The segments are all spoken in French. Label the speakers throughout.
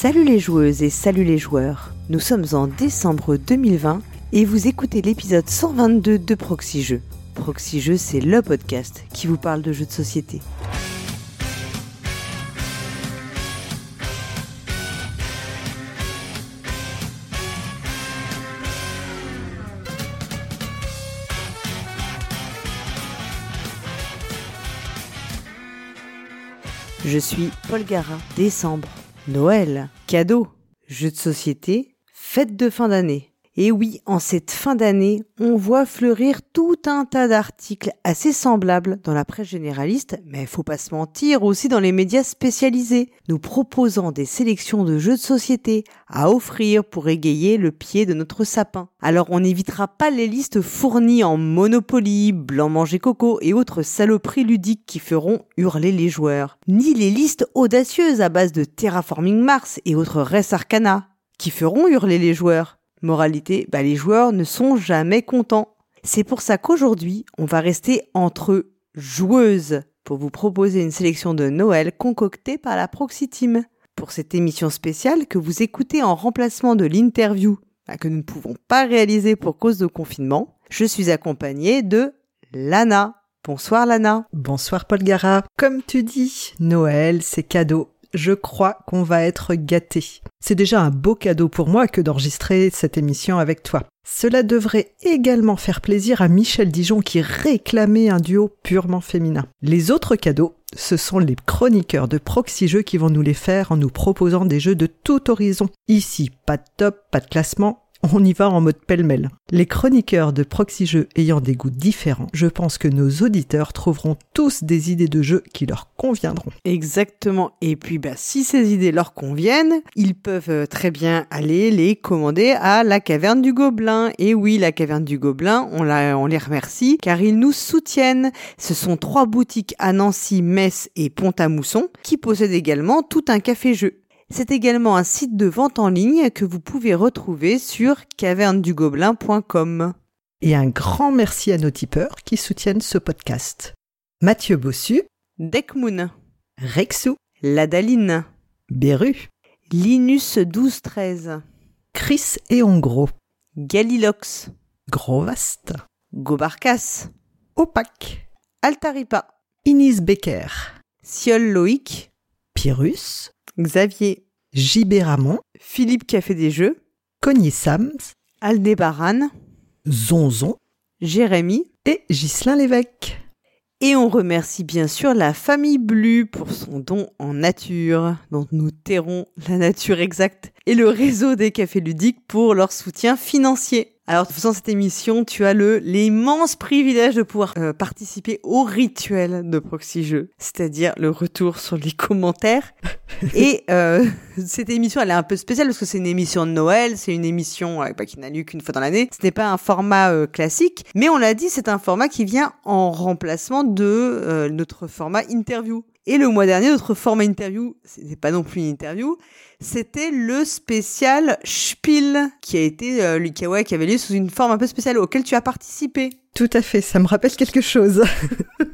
Speaker 1: Salut les joueuses et salut les joueurs. Nous sommes en décembre 2020 et vous écoutez l'épisode 122 de Proxy Jeux. Proxy Jeux, c'est le podcast qui vous parle de jeux de société. Je suis Paul Gara. Décembre, Noël, cadeaux, jeux de société, fête de fin d'année. Et oui, en cette fin d'année, on voit fleurir tout un tas d'articles assez semblables dans la presse généraliste, mais faut pas se mentir, aussi dans les médias spécialisés, nous proposant des sélections de jeux de société à offrir pour égayer le pied de notre sapin. Alors on n'évitera pas les listes fournies en Monopoly, Blanc Manger Coco et autres saloperies ludiques qui feront hurler les joueurs, ni les listes audacieuses à base de Terraforming Mars et autres Res Arcana qui feront hurler les joueurs. Moralité, bah les joueurs ne sont jamais contents. C'est pour ça qu'aujourd'hui, on va rester entre joueuses pour vous proposer une sélection de Noël concoctée par la Proxy Team. Pour cette émission spéciale que vous écoutez en remplacement de l'interview bah, que nous ne pouvons pas réaliser pour cause de confinement, je suis accompagnée de Lana. Bonsoir Lana.
Speaker 2: Bonsoir Paul Gara. Comme tu dis, Noël, c'est cadeau je crois qu'on va être gâté. C'est déjà un beau cadeau pour moi que d'enregistrer cette émission avec toi. Cela devrait également faire plaisir à Michel Dijon qui réclamait un duo purement féminin. Les autres cadeaux, ce sont les chroniqueurs de Proxy Jeux qui vont nous les faire en nous proposant des jeux de tout horizon. Ici, pas de top, pas de classement, on y va en mode pêle-mêle. Les chroniqueurs de proxy jeux ayant des goûts différents, je pense que nos auditeurs trouveront tous des idées de jeux qui leur conviendront.
Speaker 1: Exactement. Et puis, bah, si ces idées leur conviennent, ils peuvent euh, très bien aller les commander à la caverne du Gobelin. Et oui, la caverne du Gobelin, on, on les remercie car ils nous soutiennent. Ce sont trois boutiques à Nancy, Metz et Pont-à-Mousson qui possèdent également tout un café-jeu. C'est également un site de vente en ligne que vous pouvez retrouver sur cavernedugobelin.com.
Speaker 2: Et un grand merci à nos tipeurs qui soutiennent ce podcast. Mathieu Bossu,
Speaker 1: Deckmoon,
Speaker 2: Rexou,
Speaker 1: Ladaline,
Speaker 2: Beru,
Speaker 1: Linus 1213,
Speaker 2: Chris et Hongro,
Speaker 1: Galilox,
Speaker 2: Grovast,
Speaker 1: Gobarcas,
Speaker 2: Opac,
Speaker 1: Altaripa,
Speaker 2: Inis Becker,
Speaker 1: Siol Loïc,
Speaker 2: Pyrrhus,
Speaker 1: Xavier,
Speaker 2: JB Ramon,
Speaker 1: Philippe fait des jeux,
Speaker 2: Cogny Sams,
Speaker 1: Aldébaran,
Speaker 2: Zonzon
Speaker 1: Jérémy
Speaker 2: et Ghislain Lévesque.
Speaker 1: Et on remercie bien sûr la famille Blu pour son don en nature, dont nous tairons la nature exacte, et le réseau des cafés ludiques pour leur soutien financier. Alors, en faisant cette émission, tu as le l'immense privilège de pouvoir euh, participer au rituel de Proxy Jeux, c'est-à-dire le retour sur les commentaires. Et euh, cette émission, elle est un peu spéciale parce que c'est une émission de Noël, c'est une émission euh, bah, qui n'a lieu qu'une fois dans l'année. Ce n'est pas un format euh, classique, mais on l'a dit, c'est un format qui vient en remplacement de euh, notre format interview. Et le mois dernier, notre format interview, ce n'est pas non plus une interview, c'était le spécial Spiel qui a été euh, qui avait lieu sous une forme un peu spéciale auquel tu as participé.
Speaker 2: Tout à fait, ça me rappelle quelque chose.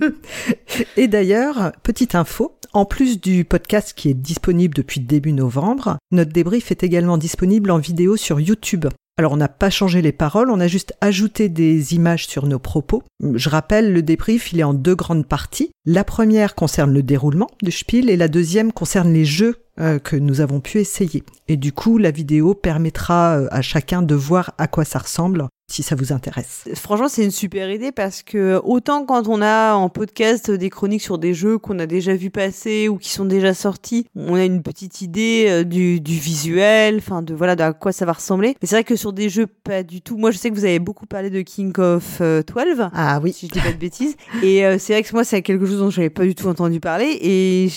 Speaker 2: Et d'ailleurs, petite info, en plus du podcast qui est disponible depuis début novembre, notre débrief est également disponible en vidéo sur YouTube. Alors on n'a pas changé les paroles, on a juste ajouté des images sur nos propos. Je rappelle, le débrief, il est en deux grandes parties. La première concerne le déroulement du spiel et la deuxième concerne les jeux euh, que nous avons pu essayer. Et du coup, la vidéo permettra euh, à chacun de voir à quoi ça ressemble si ça vous intéresse.
Speaker 1: Franchement, c'est une super idée parce que autant quand on a en podcast des chroniques sur des jeux qu'on a déjà vu passer ou qui sont déjà sortis, on a une petite idée euh, du, du visuel, enfin de voilà de à quoi ça va ressembler. Mais c'est vrai que sur des jeux pas du tout. Moi, je sais que vous avez beaucoup parlé de King of 12.
Speaker 2: Ah oui,
Speaker 1: si je dis pas de bêtises. Et euh, c'est vrai que moi, c'est quelque chose dont j'avais pas du tout entendu parler. Et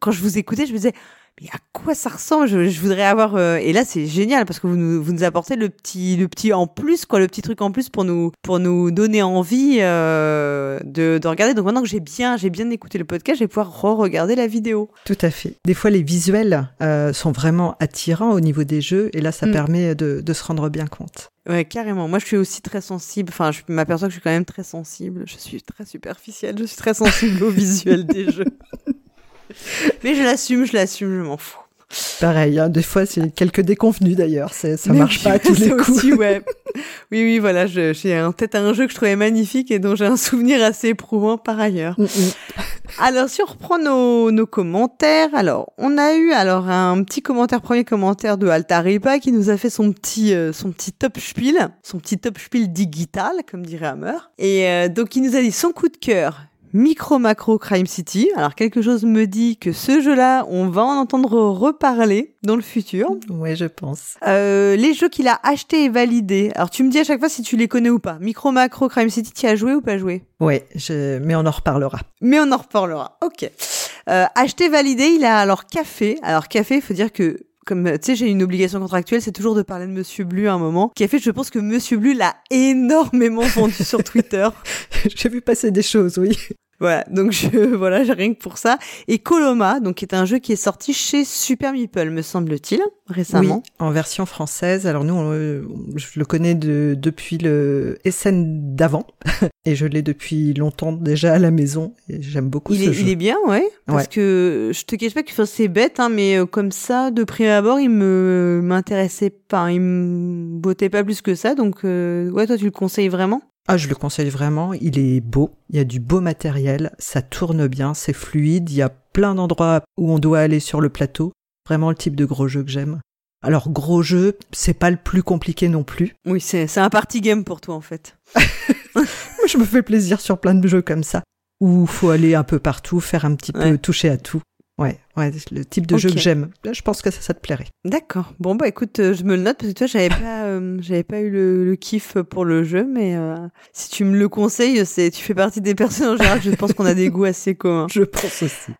Speaker 1: quand je vous écoutais, je me disais mais à quoi ça ressemble? Je, je, voudrais avoir euh, et là c'est génial parce que vous nous, vous nous apportez le petit le petit en plus quoi le petit truc en plus pour nous pour nous donner envie euh, de, de regarder donc maintenant que j'ai bien j'ai bien écouté le podcast je vais pouvoir re-regarder la vidéo
Speaker 2: tout à fait des fois les visuels euh, sont vraiment attirants au niveau des jeux et là ça mm. permet de, de se rendre bien compte
Speaker 1: Ouais, carrément. Moi, je suis aussi très sensible. Enfin, je m'aperçois que je suis quand même très sensible. Je suis très superficielle. Je suis très sensible au visuel des jeux. Mais je l'assume, je l'assume, je m'en fous.
Speaker 2: Pareil, hein, des fois, c'est quelques déconvenus d'ailleurs. Ça marche pas à tous les coups.
Speaker 1: Aussi, ouais. Oui, oui, voilà. J'ai en tête un jeu que je trouvais magnifique et dont j'ai un souvenir assez éprouvant par ailleurs. Mm, mm. alors, si on reprend nos, nos commentaires, alors on a eu alors un petit commentaire, premier commentaire de Altaripa qui nous a fait son petit euh, son petit top spiel, son petit top spiel digital, comme dirait Hammer. Et euh, donc il nous a dit son coup de cœur Micro Macro Crime City. Alors quelque chose me dit que ce jeu-là, on va en entendre reparler dans le futur.
Speaker 2: Ouais, je pense.
Speaker 1: Euh, les jeux qu'il a achetés et validés. Alors tu me dis à chaque fois si tu les connais ou pas. Micro Macro Crime City, tu as joué ou pas joué?
Speaker 2: Ouais, je... mais on en reparlera.
Speaker 1: Mais on en reparlera. Ok. Euh, acheté, validé, il a alors café. Alors café, il faut dire que comme tu sais, j'ai une obligation contractuelle, c'est toujours de parler de Monsieur Blu à un moment, qui a fait, je pense que Monsieur Blu l'a énormément vendu sur Twitter.
Speaker 2: j'ai vu passer des choses, oui.
Speaker 1: Voilà, donc je voilà, j'ai rien que pour ça. Et Coloma, donc qui est un jeu qui est sorti chez Super Meeple, me semble-t-il, récemment.
Speaker 2: Oui, en version française. Alors nous, je le connais de, depuis le SN d'avant, et je l'ai depuis longtemps déjà à la maison. Et j'aime beaucoup
Speaker 1: il
Speaker 2: ce
Speaker 1: est,
Speaker 2: jeu.
Speaker 1: Il est bien, ouais. Parce que je te cache pas que c'est bête, hein, mais euh, comme ça, de prime abord, il me m'intéressait pas, il me bottait pas plus que ça. Donc euh, ouais, toi, tu le conseilles vraiment?
Speaker 2: Ah, je le conseille vraiment. Il est beau. Il y a du beau matériel. Ça tourne bien. C'est fluide. Il y a plein d'endroits où on doit aller sur le plateau. Vraiment le type de gros jeu que j'aime. Alors, gros jeu, c'est pas le plus compliqué non plus.
Speaker 1: Oui, c'est un party game pour toi, en fait.
Speaker 2: je me fais plaisir sur plein de jeux comme ça. Où faut aller un peu partout, faire un petit peu toucher à tout. Ouais, ouais, le type de jeu que j'aime. Je pense que ça, ça te plairait.
Speaker 1: D'accord. Bon bah écoute, euh, je me le note parce que toi j'avais pas, euh, j'avais pas eu le, kiff pour le jeu, mais euh, si tu me le conseilles, c'est, tu fais partie des personnes en général. Je pense qu'on a des goûts assez communs.
Speaker 2: Je pense aussi.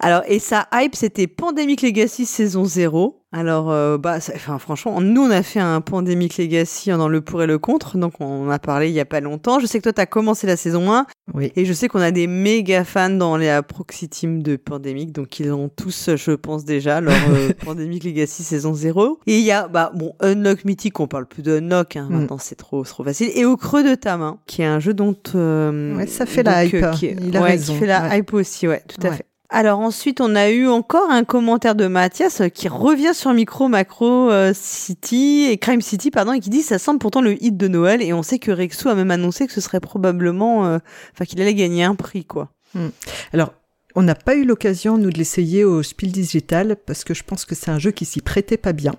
Speaker 1: Alors, et sa hype, c'était Pandemic Legacy saison 0. Alors, euh, bah, enfin, franchement, nous, on a fait un Pandemic Legacy dans le pour et le contre, donc on en a parlé il y a pas longtemps. Je sais que toi, t'as commencé la saison 1.
Speaker 2: Oui.
Speaker 1: Et je sais qu'on a des méga fans dans les proxy team de Pandemic, donc ils ont tous, je pense déjà, leur euh, Pandemic Legacy saison 0. Et il y a, bah, bon, Unlock Mythic, on parle plus de Unlock, hein, mm. maintenant c'est trop, trop facile. Et Au creux de ta main, qui est un jeu dont...
Speaker 2: Euh, ouais, ça fait la hype.
Speaker 1: Qui, il a raison. qui fait la hype aussi, ouais, tout à fait. Alors ensuite, on a eu encore un commentaire de Mathias euh, qui revient sur Micro Macro euh, City et Crime City, pardon, et qui dit ça semble pourtant le hit de Noël et on sait que Rexou a même annoncé que ce serait probablement, euh, enfin qu'il allait gagner un prix quoi.
Speaker 2: Hmm. Alors on n'a pas eu l'occasion nous de l'essayer au Spiel Digital parce que je pense que c'est un jeu qui s'y prêtait pas bien.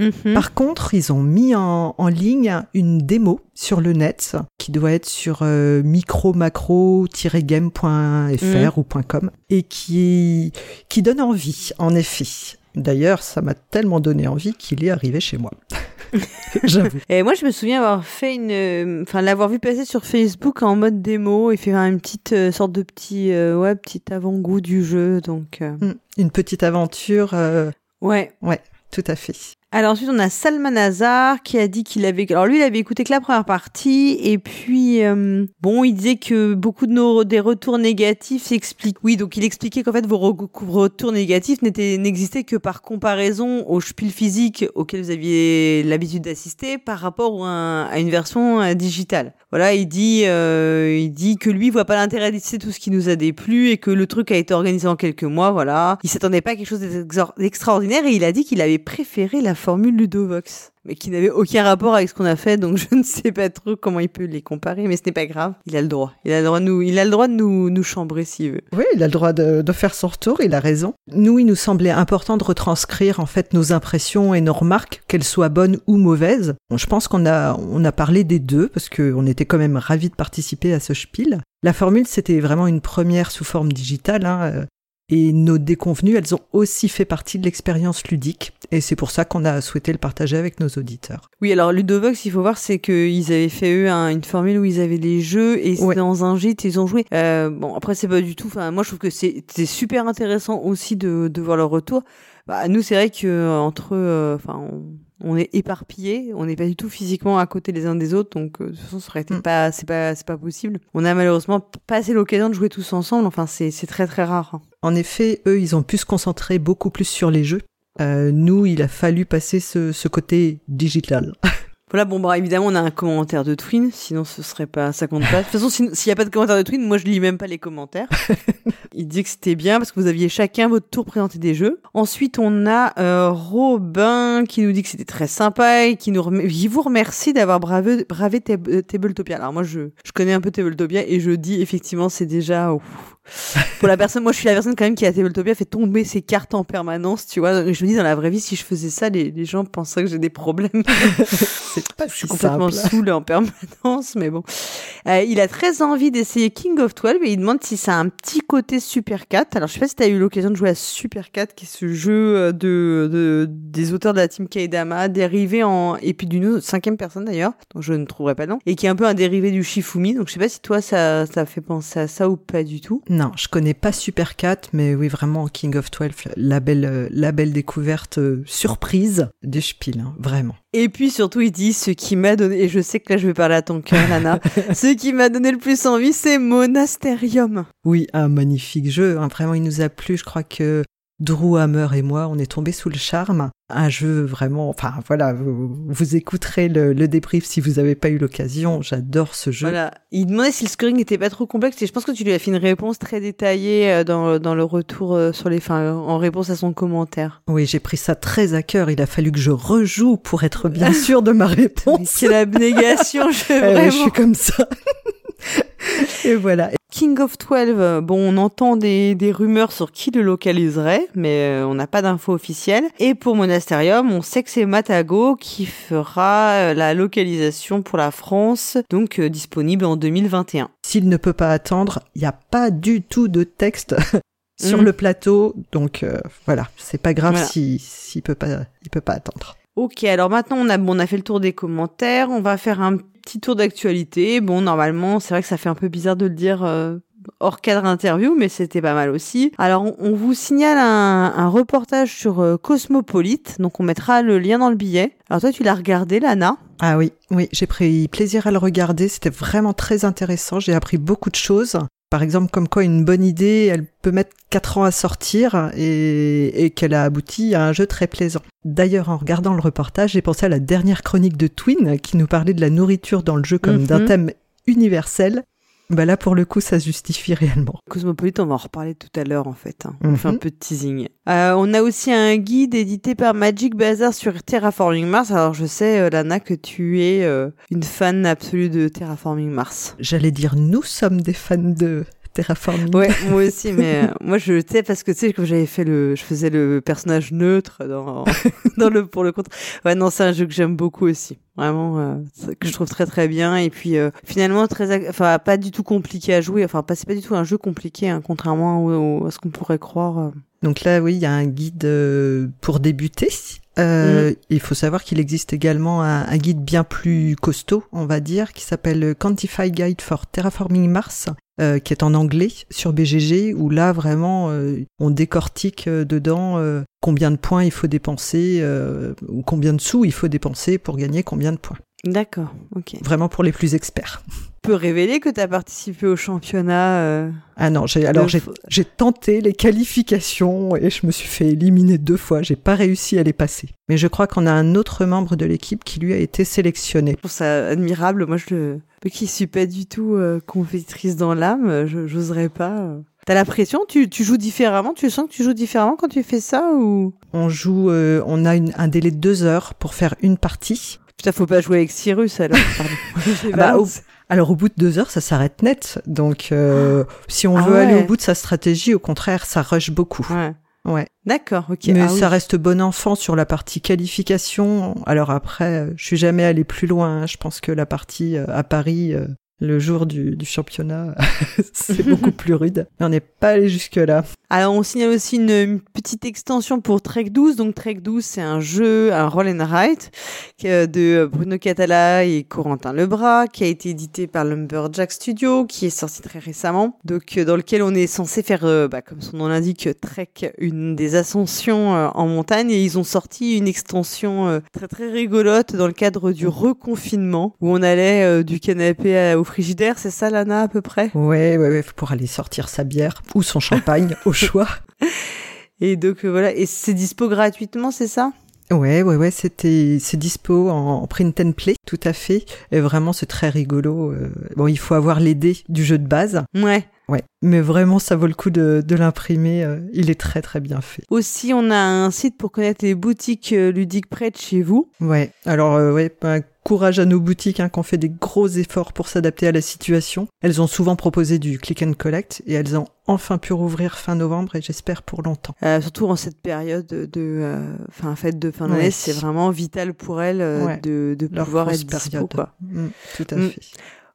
Speaker 2: Mhm. Par contre, ils ont mis en, ligne une démo sur le net qui doit être sur euh, micro-macro-game.fr mhm. ou .com et qui, qui donne envie, en effet. D'ailleurs, ça m'a tellement donné envie qu'il est arrivé chez moi. J'avoue.
Speaker 1: Et moi, je me souviens avoir fait une, enfin, l'avoir vu passer sur Facebook en mode démo et faire une petite euh, sorte de petit, euh, ouais, petit avant-goût du jeu, donc. Hmm.
Speaker 2: Une petite aventure.
Speaker 1: Ouais.
Speaker 2: Ouais, tout à fait.
Speaker 1: Alors ensuite, on a Salman Hazar qui a dit qu'il avait... Alors lui, il avait écouté que la première partie, et puis, euh, bon, il disait que beaucoup de nos des retours négatifs s'expliquent. Oui, donc il expliquait qu'en fait, vos retours négatifs n'existaient que par comparaison au spiel physique auquel vous aviez l'habitude d'assister par rapport à, une version euh, digitale. Voilà, il dit, euh, il dit que lui voit pas l'intérêt d'essayer tout ce qui nous a déplu et que le truc a été organisé en quelques mois, voilà. Il s'attendait pas à quelque chose d'extraordinaire et il a dit qu'il avait préféré la formule Ludovox, mais qui n'avait aucun rapport avec ce qu'on a fait, donc je ne sais pas trop comment il peut les comparer, mais ce n'est pas grave. Il a le droit. Il a le droit de nous, il a le droit de nous, nous chambrer s'il veut.
Speaker 2: Oui, il a le droit de, faire son retour, il a raison. Nous, il nous semblait important de retranscrire, en fait, nos impressions et nos remarques, qu'elles soient bonnes ou mauvaises. Je pense qu'on a, on a parlé des deux, parce qu'on était quand même ravis de participer à ce spiel. La formule, c'était vraiment une première sous forme digitale. Hein. Et nos déconvenues, elles ont aussi fait partie de l'expérience ludique. Et c'est pour ça qu'on a souhaité le partager avec nos auditeurs.
Speaker 1: Oui, alors Ludovox, il faut voir, c'est qu'ils avaient fait eux une formule où ils avaient des jeux et dans un gîte, ils ont joué. Euh, bon, après, c'est pas du tout. Enfin, moi, je trouve que c'est super intéressant aussi de, de voir leur retour. Bah, nous, c'est vrai que euh, entre, euh, enfin, on est éparpillés, on n'est pas du tout physiquement à côté les uns des autres, donc euh, de toute façon, ça aurait été mm. pas, c'est pas, c'est pas possible. On a malheureusement pas assez l'occasion de jouer tous ensemble. Enfin, c'est, c'est très très rare. Hein.
Speaker 2: En effet, eux, ils ont pu se concentrer beaucoup plus sur les jeux. Euh, nous, il a fallu passer ce, ce côté digital.
Speaker 1: Voilà, bon, bah, évidemment, on a un commentaire de Twin, sinon ce serait pas, ça compte pas. De toute façon, s'il n'y a pas de commentaire de Twin, moi je lis même pas les commentaires. Il dit que c'était bien parce que vous aviez chacun votre tour présenté des jeux. Ensuite, on a euh, Robin qui nous dit que c'était très sympa et qui nous rem- il vous remercie d'avoir bravé, bravé euh, Tabletopia. Alors moi, je, je connais un peu Tabletopia et je dis effectivement, c'est déjà ouf. Pour la personne, moi je suis la personne quand même qui à Tabletopia fait tomber ses cartes en permanence, tu vois. Je me dis dans la vraie vie, si je faisais ça, les, les gens penseraient que j'ai des problèmes.
Speaker 2: C'est pas
Speaker 1: Je suis complètement saoule en permanence, mais bon. Euh, il a très envie d'essayer King of 12 et il demande si ça a un petit côté Super 4. Alors, je sais pas si tu as eu l'occasion de jouer à Super 4, qui est ce jeu euh, de, de des auteurs de la team Kaidama, dérivé en, et puis d'une cinquième personne d'ailleurs, dont je ne trouverai pas le nom, et qui est un peu un dérivé du Shifumi. Donc, je sais pas si toi, ça, ça fait penser à ça ou pas du tout.
Speaker 2: Non, je connais pas Super 4, mais oui, vraiment King of 12, la belle, euh, la belle découverte euh, surprise du Spiel, hein, vraiment.
Speaker 1: Et puis surtout, il dit ce qui m'a donné, et je sais que là je vais parler à ton cœur, Lana, ce qui m'a donné le plus envie, c'est Monasterium.
Speaker 2: Oui, un magnifique jeu, hein, vraiment il nous a plu, je crois que Drew Hammer et moi, on est tombés sous le charme. Un jeu vraiment, enfin voilà, vous, vous écouterez le, le débrief si vous n'avez pas eu l'occasion, j'adore ce jeu.
Speaker 1: Voilà. Il demandait si le scoring n'était pas trop complexe et je pense que tu lui as fait une réponse très détaillée euh, dans, dans le retour euh, sur les, enfin, en réponse à son commentaire.
Speaker 2: Oui, j'ai pris ça très à cœur, il a fallu que je rejoue pour être bien sûr de ma réponse.
Speaker 1: Quelle abnégation, je vraiment.
Speaker 2: je suis comme ça. et voilà.
Speaker 1: King of 12, euh, bon, on entend des, des rumeurs sur qui le localiserait, mais euh, on n'a pas d'infos officielles. Et pour Monasterium, on sait que c'est Matago qui fera euh, la localisation pour la France, donc euh, disponible en 2021.
Speaker 2: S'il ne peut pas attendre, il n'y a pas du tout de texte sur
Speaker 1: Mm.
Speaker 2: le plateau, donc euh, voilà, c'est pas grave
Speaker 1: Voilà.
Speaker 2: si s'il peut pas, il peut pas attendre.
Speaker 1: Ok, alors maintenant on a bon, on a fait le tour des commentaires, on va faire un petit tour d'actualité. Bon, normalement, c'est vrai que ça fait un peu bizarre de le dire euh, hors cadre interview, mais c'était pas mal aussi. Alors, on, vous signale un, un reportage sur euh, Cosmopolite, donc on mettra le lien dans le billet. Alors toi, tu l'as regardé, Lana?
Speaker 2: Ah oui, oui, j'ai pris plaisir à le regarder, c'était vraiment très intéressant, j'ai appris beaucoup de choses. Par exemple, comme quoi une bonne idée, elle peut mettre 4 ans à sortir et, et qu'elle a abouti à un jeu très plaisant. D'ailleurs, en regardant le reportage, j'ai pensé à la dernière chronique de Twin qui nous parlait de la nourriture dans le jeu comme
Speaker 1: Mhm.
Speaker 2: d'un thème universel. Bah là, pour le coup, ça se justifie réellement.
Speaker 1: Cosmopolite, on va en reparler tout à l'heure en fait. hein. On
Speaker 2: Mhm.
Speaker 1: fait un peu de teasing. Euh, on a aussi un guide édité par Magic Bazar sur Terraforming Mars. Alors je sais, euh, Lana, que tu es euh, une fan absolue de Terraforming Mars.
Speaker 2: J'allais dire, nous sommes des fans de Terraforming.
Speaker 1: Ouais, moi aussi, mais euh, moi je sais parce que tu sais que j'avais fait le, je faisais le personnage neutre dans, dans le pour le compte. Ouais, non, c'est un jeu que j'aime beaucoup aussi, vraiment euh, que je trouve très très bien et puis euh, finalement très, enfin pas du tout compliqué à jouer. Enfin, c'est pas du tout un jeu compliqué, hein, contrairement au- au- à ce qu'on pourrait croire.
Speaker 2: Donc là, oui, il y a un guide pour débuter. Euh, Il faut savoir qu'il existe également un, un guide bien plus costaud, on va dire, qui s'appelle Quantify Guide for Terraforming Mars, euh, qui est en anglais sur BGG, où là, vraiment, euh, on décortique euh, dedans combien de points il faut dépenser, ou combien de sous il faut dépenser pour gagner combien de points.
Speaker 1: D'accord, ok.
Speaker 2: Vraiment pour les plus experts.
Speaker 1: Tu peux révéler que tu as participé au championnat. euh,
Speaker 2: Ah non, j'ai alors j'ai j'ai tenté les qualifications et je me suis fait éliminer deux fois. J'ai pas réussi à les passer. Mais je crois qu'on a un autre membre de l'équipe qui lui a été sélectionné.
Speaker 1: Je trouve ça admirable. Moi, je qui suis pas du tout euh, compétitrice dans l'âme, je j'oserais pas. T'as la pression? Tu, tu joues différemment? Tu sens que tu joues différemment quand tu fais ça ou?
Speaker 2: On joue, euh, on a une- un délai de deux heures pour faire une partie.
Speaker 1: Putain, faut pas jouer avec Cyrus alors.
Speaker 2: Ah bah. Alors au bout de deux heures, ça s'arrête net. Donc euh, si on
Speaker 1: Ah
Speaker 2: veut aller au bout de sa stratégie, au contraire, ça rush beaucoup.
Speaker 1: Ouais.
Speaker 2: Ouais.
Speaker 1: D'accord, ok.
Speaker 2: Mais
Speaker 1: Ah
Speaker 2: ça
Speaker 1: oui.
Speaker 2: reste bon enfant sur la partie qualification. Alors après, euh, je suis jamais allé plus loin. hein. Je pense que la partie euh, à Paris, euh, le jour du, du championnat, c'est beaucoup plus rude. Mais on n'est pas allé jusque là.
Speaker 1: Alors, on signale aussi une, une petite extension pour Trek 12. Donc, Trek 12, c'est un jeu, un roll and write de Bruno Catala et Corentin Lebras, qui a été édité par Lumberjack Studio, qui est sorti très récemment. Donc, euh, dans lequel on est censé faire, euh, bah, comme son nom l'indique, Trek, une des ascensions euh, en montagne. Et ils ont sorti une extension euh, très très rigolote dans le cadre du reconfinement, où on allait du canapé à- au frigidaire. C'est ça, Lana, à peu près?
Speaker 2: Ouais, ouais, ouais, pour aller sortir sa bière ou son champagne au choix.
Speaker 1: Et donc, euh, voilà. Et c'est dispo gratuitement, c'est ça?
Speaker 2: Ouais, ouais, ouais, c'était, c'est dispo en print and play. tout à fait. Et vraiment, c'est très rigolo. Euh, bon, il faut avoir les dés du jeu de base.
Speaker 1: Ouais.
Speaker 2: Ouais, mais vraiment, ça vaut le coup de, de l'imprimer. euh, il est très très bien fait.
Speaker 1: Aussi, on a un site pour connaître les boutiques euh, ludiques près de chez vous.
Speaker 2: Ouais. Alors euh, ouais, courage à nos boutiques hein, qui ont fait des gros efforts pour s'adapter à la situation. Elles ont souvent proposé du click and collect et elles ont enfin pu rouvrir fin novembre et j'espère pour longtemps.
Speaker 1: Euh, surtout en cette période de, euh, enfin, fête de fin d'année,
Speaker 2: Ouais.
Speaker 1: c'est vraiment vital pour elles euh,
Speaker 2: Ouais.
Speaker 1: de, pouvoir être dispo, quoi.
Speaker 2: Mm, tout à
Speaker 1: Mm.
Speaker 2: fait.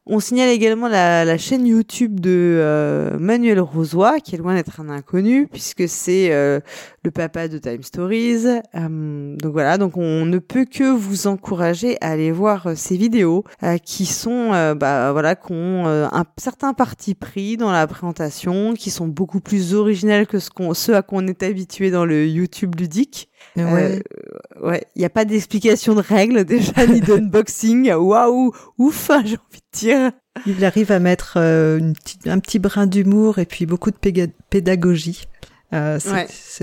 Speaker 1: On signale également la, la chaîne YouTube de euh, Manuel Rosoy, qui est loin d'être un inconnu, puisque c'est euh, le papa de Time Stories. Euh, donc voilà, donc on ne peut que vous encourager à aller voir euh, ces vidéos, euh, qui sont, euh, bah voilà, qui ont un certain parti pris dans la présentation, qui sont beaucoup plus originales que ce, qu'on, ce à quoi on est habitué dans le YouTube ludique.
Speaker 2: Ouais.
Speaker 1: Euh, ouais, il n'y a pas d'explication de règles déjà, ni d'unboxing. Waouh, ouf, j'ai envie de dire.
Speaker 2: Il arrive à mettre euh, une un petit brin d'humour et puis beaucoup de pédagogie. Euh, c'est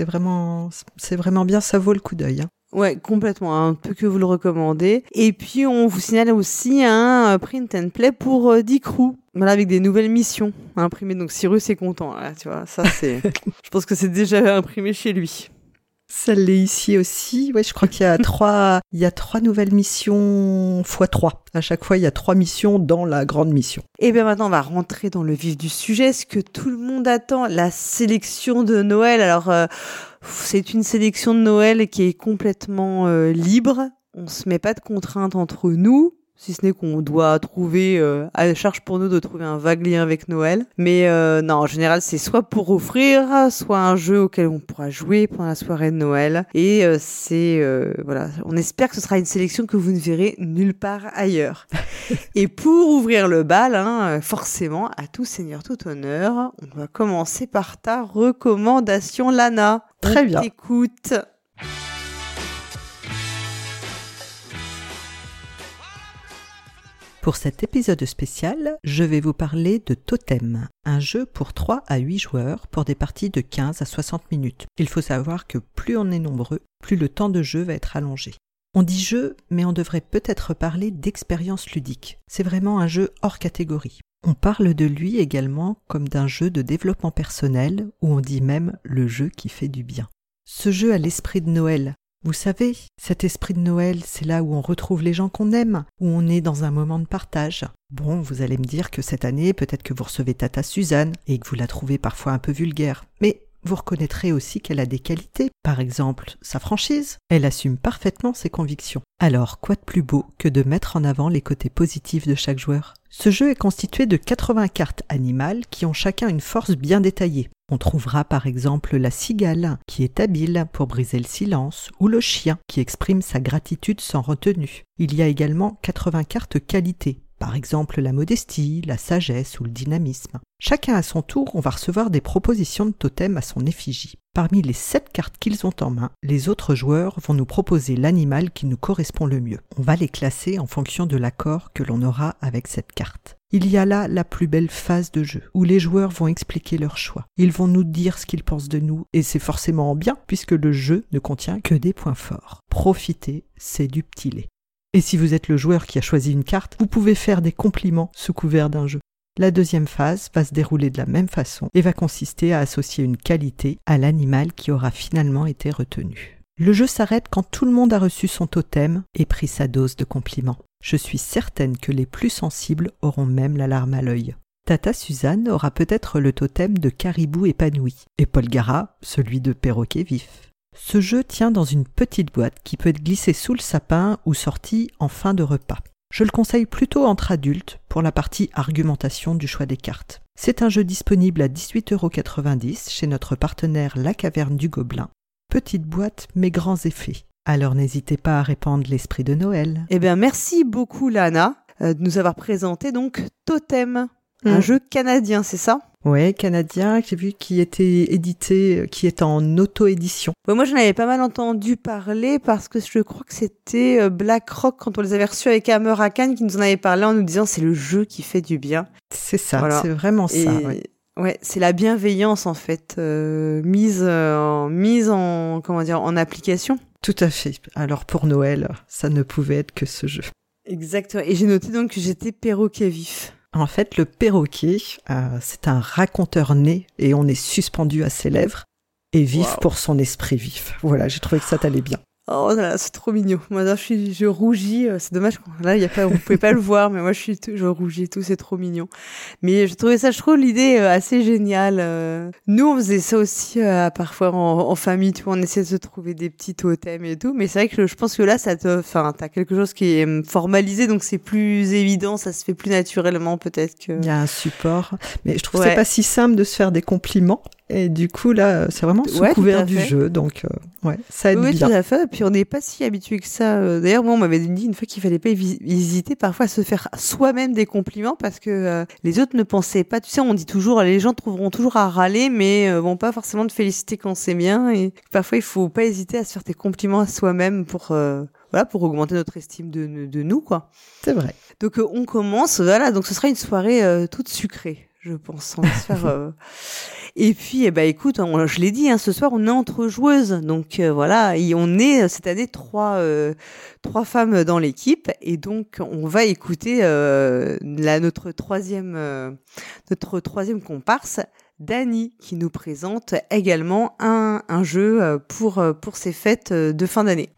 Speaker 1: Ouais.
Speaker 2: vraiment, c'est vraiment bien. Ça vaut le coup d'œil. hein.
Speaker 1: Ouais, complètement. Un peu que vous le recommandez. Et puis, on vous signale aussi un euh, print and play pour euh, Dicrou. Voilà, avec des nouvelles missions imprimées. Donc, Cyrus est content. Là, tu vois, ça, c'est. Je pense que c'est déjà imprimé chez lui.
Speaker 2: Ça l'est ici aussi. Ouais, je crois qu'il y a trois, il y a trois nouvelles missions x 3. À chaque fois, il y a trois missions dans la grande mission.
Speaker 1: Et bien maintenant, on va rentrer dans le vif du sujet, ce que tout le monde attend, la sélection de Noël. Alors, euh, c'est une sélection de Noël qui est complètement euh, libre. On se met pas de contraintes entre nous, si ce n'est qu'on doit trouver, euh, à la charge pour nous de trouver un vague lien avec Noël. Mais euh, non, en général, c'est soit pour offrir, soit un jeu auquel on pourra jouer pendant la soirée de Noël. Et euh, c'est euh, voilà, on espère que ce sera une sélection que vous ne verrez nulle part ailleurs. Et pour ouvrir le bal, hein, forcément, à tout seigneur, tout honneur, on va commencer par ta recommandation, Lana.
Speaker 2: Très bien.
Speaker 1: Écoute.
Speaker 2: Pour cet épisode spécial, je vais vous parler de Totem, un jeu pour 3 à 8 joueurs pour des parties de 15 à 60 minutes. Il faut savoir que plus on est nombreux, plus le temps de jeu va être allongé. On dit jeu, mais on devrait peut-être parler d'expérience ludique. C'est vraiment un jeu hors catégorie. On parle de lui également comme d'un jeu de développement personnel, ou on dit même le jeu qui fait du bien. Ce jeu a l'esprit de Noël, vous savez, cet esprit de Noël, c'est là où on retrouve les gens qu'on aime, où on est dans un moment de partage. Bon, vous allez me dire que cette année, peut-être que vous recevez Tata Suzanne et que vous la trouvez parfois un peu vulgaire. Mais vous reconnaîtrez aussi qu'elle a des qualités. Par exemple, sa franchise. Elle assume parfaitement ses convictions. Alors, quoi de plus beau que de mettre en avant les côtés positifs de chaque joueur? Ce jeu est constitué de 80 cartes animales qui ont chacun une force bien détaillée. On trouvera par exemple la cigale, qui est habile pour briser le silence, ou le chien, qui exprime sa gratitude sans retenue. Il y a également 80 cartes qualités, par exemple la modestie, la sagesse ou le dynamisme. Chacun à son tour, on va recevoir des propositions de totem à son effigie. Parmi les 7 cartes qu'ils ont en main, les autres joueurs vont nous proposer l'animal qui nous correspond le mieux. On va les classer en fonction de l'accord que l'on aura avec cette carte. Il y a là la plus belle phase de jeu, où les joueurs vont expliquer leur choix. Ils vont nous dire ce qu'ils pensent de nous, et c'est forcément bien, puisque le jeu ne contient que des points forts. Profitez, c'est du petit lait. Et si vous êtes le joueur qui a choisi une carte, vous pouvez faire des compliments sous couvert d'un jeu. La deuxième phase va se dérouler de la même façon et va consister à associer une qualité à l'animal qui aura finalement été retenu. Le jeu s'arrête quand tout le monde a reçu son totem et pris sa dose de compliments. Je suis certaine que les plus sensibles auront même la larme à l'œil. Tata Suzanne aura peut-être le totem de caribou épanoui, et Paul Gara celui de perroquet vif. Ce jeu tient dans une petite boîte qui peut être glissée sous le sapin ou sortie en fin de repas. Je le conseille plutôt entre adultes pour la partie argumentation du choix des cartes. C'est un jeu disponible à 18,90€ chez notre partenaire La Caverne du Gobelin. Petite boîte mais grands effets. Alors n'hésitez pas à répandre l'esprit de Noël.
Speaker 1: Eh bien, merci beaucoup, Lana, euh, de nous avoir présenté donc Totem, un
Speaker 2: Mm.
Speaker 1: jeu canadien, c'est ça?
Speaker 2: Ouais, canadien, j'ai vu qui était édité, euh, qui est en auto-édition.
Speaker 1: Ouais, moi, j'en avais pas mal entendu parler parce que je crois que c'était euh, BlackRock quand on les avait reçus avec Hammer à Cannes qui nous en avait parlé en nous disant c'est le jeu qui fait du bien.
Speaker 2: C'est ça,
Speaker 1: Voilà.
Speaker 2: c'est vraiment
Speaker 1: Et
Speaker 2: ça. ouais.
Speaker 1: ouais, c'est la bienveillance en fait euh, mise euh, en mise en comment dire en application.
Speaker 2: Tout à fait. Alors pour Noël, ça ne pouvait être que ce jeu.
Speaker 1: Exactement. Et j'ai noté donc que j'étais perroquet vif.
Speaker 2: En fait, le perroquet, euh, c'est un raconteur né et on est suspendu à ses lèvres et vif
Speaker 1: Wow.
Speaker 2: pour son esprit vif. Voilà, j'ai trouvé que ça t'allait bien.
Speaker 1: Oh là là, c'est trop mignon. Moi, là, je suis, je rougis. euh, C'est dommage. Là, il y a pas, vous pouvez pas le voir, mais moi, je suis, tout- je rougis et tout. C'est trop mignon. Mais je trouvais ça, je trouve l'idée euh, assez géniale. euh. Nous, on faisait ça aussi euh, parfois en, en famille. Tu vois, on essayait de se trouver des petits totems et tout. Mais c'est vrai que je pense que là, ça te, enfin, t'as quelque chose qui est hum, formalisé, donc c'est plus évident. Ça se fait plus naturellement, peut-être que.
Speaker 2: Il y a un support, mais je trouve que
Speaker 1: Ouais.
Speaker 2: c'est pas si simple de se faire des compliments. Et du coup, là, c'est vraiment sous
Speaker 1: Ouais,
Speaker 2: couvert du jeu, donc euh, ouais, ça aide
Speaker 1: Oui,
Speaker 2: bien.
Speaker 1: tout à fait. Puis on n'est pas si habitué que ça. Euh, D'ailleurs, moi, on m'avait dit une fois qu'il fallait pas hési- hésiter parfois à se faire soi-même des compliments parce que euh, les autres ne pensaient pas. Tu sais, on dit toujours, les gens trouveront toujours à râler, mais euh, vont pas forcément te féliciter quand c'est bien. Et parfois, il faut pas hésiter à se faire des compliments à soi-même pour, euh, voilà, pour augmenter notre estime de, de nous, quoi.
Speaker 2: C'est vrai.
Speaker 1: Donc euh, on commence, voilà, donc ce sera une soirée euh, toute sucrée, je pense. On va se faire, euh, Et puis, eh ben, écoute, je l'ai dit, hein, ce soir on est entre joueuses, donc euh, voilà, on est euh, cette année trois euh, trois femmes dans l'équipe, et donc on va écouter notre troisième notre troisième comparse. Dani qui nous présente également un, un jeu pour, pour ces fêtes de fin d'année.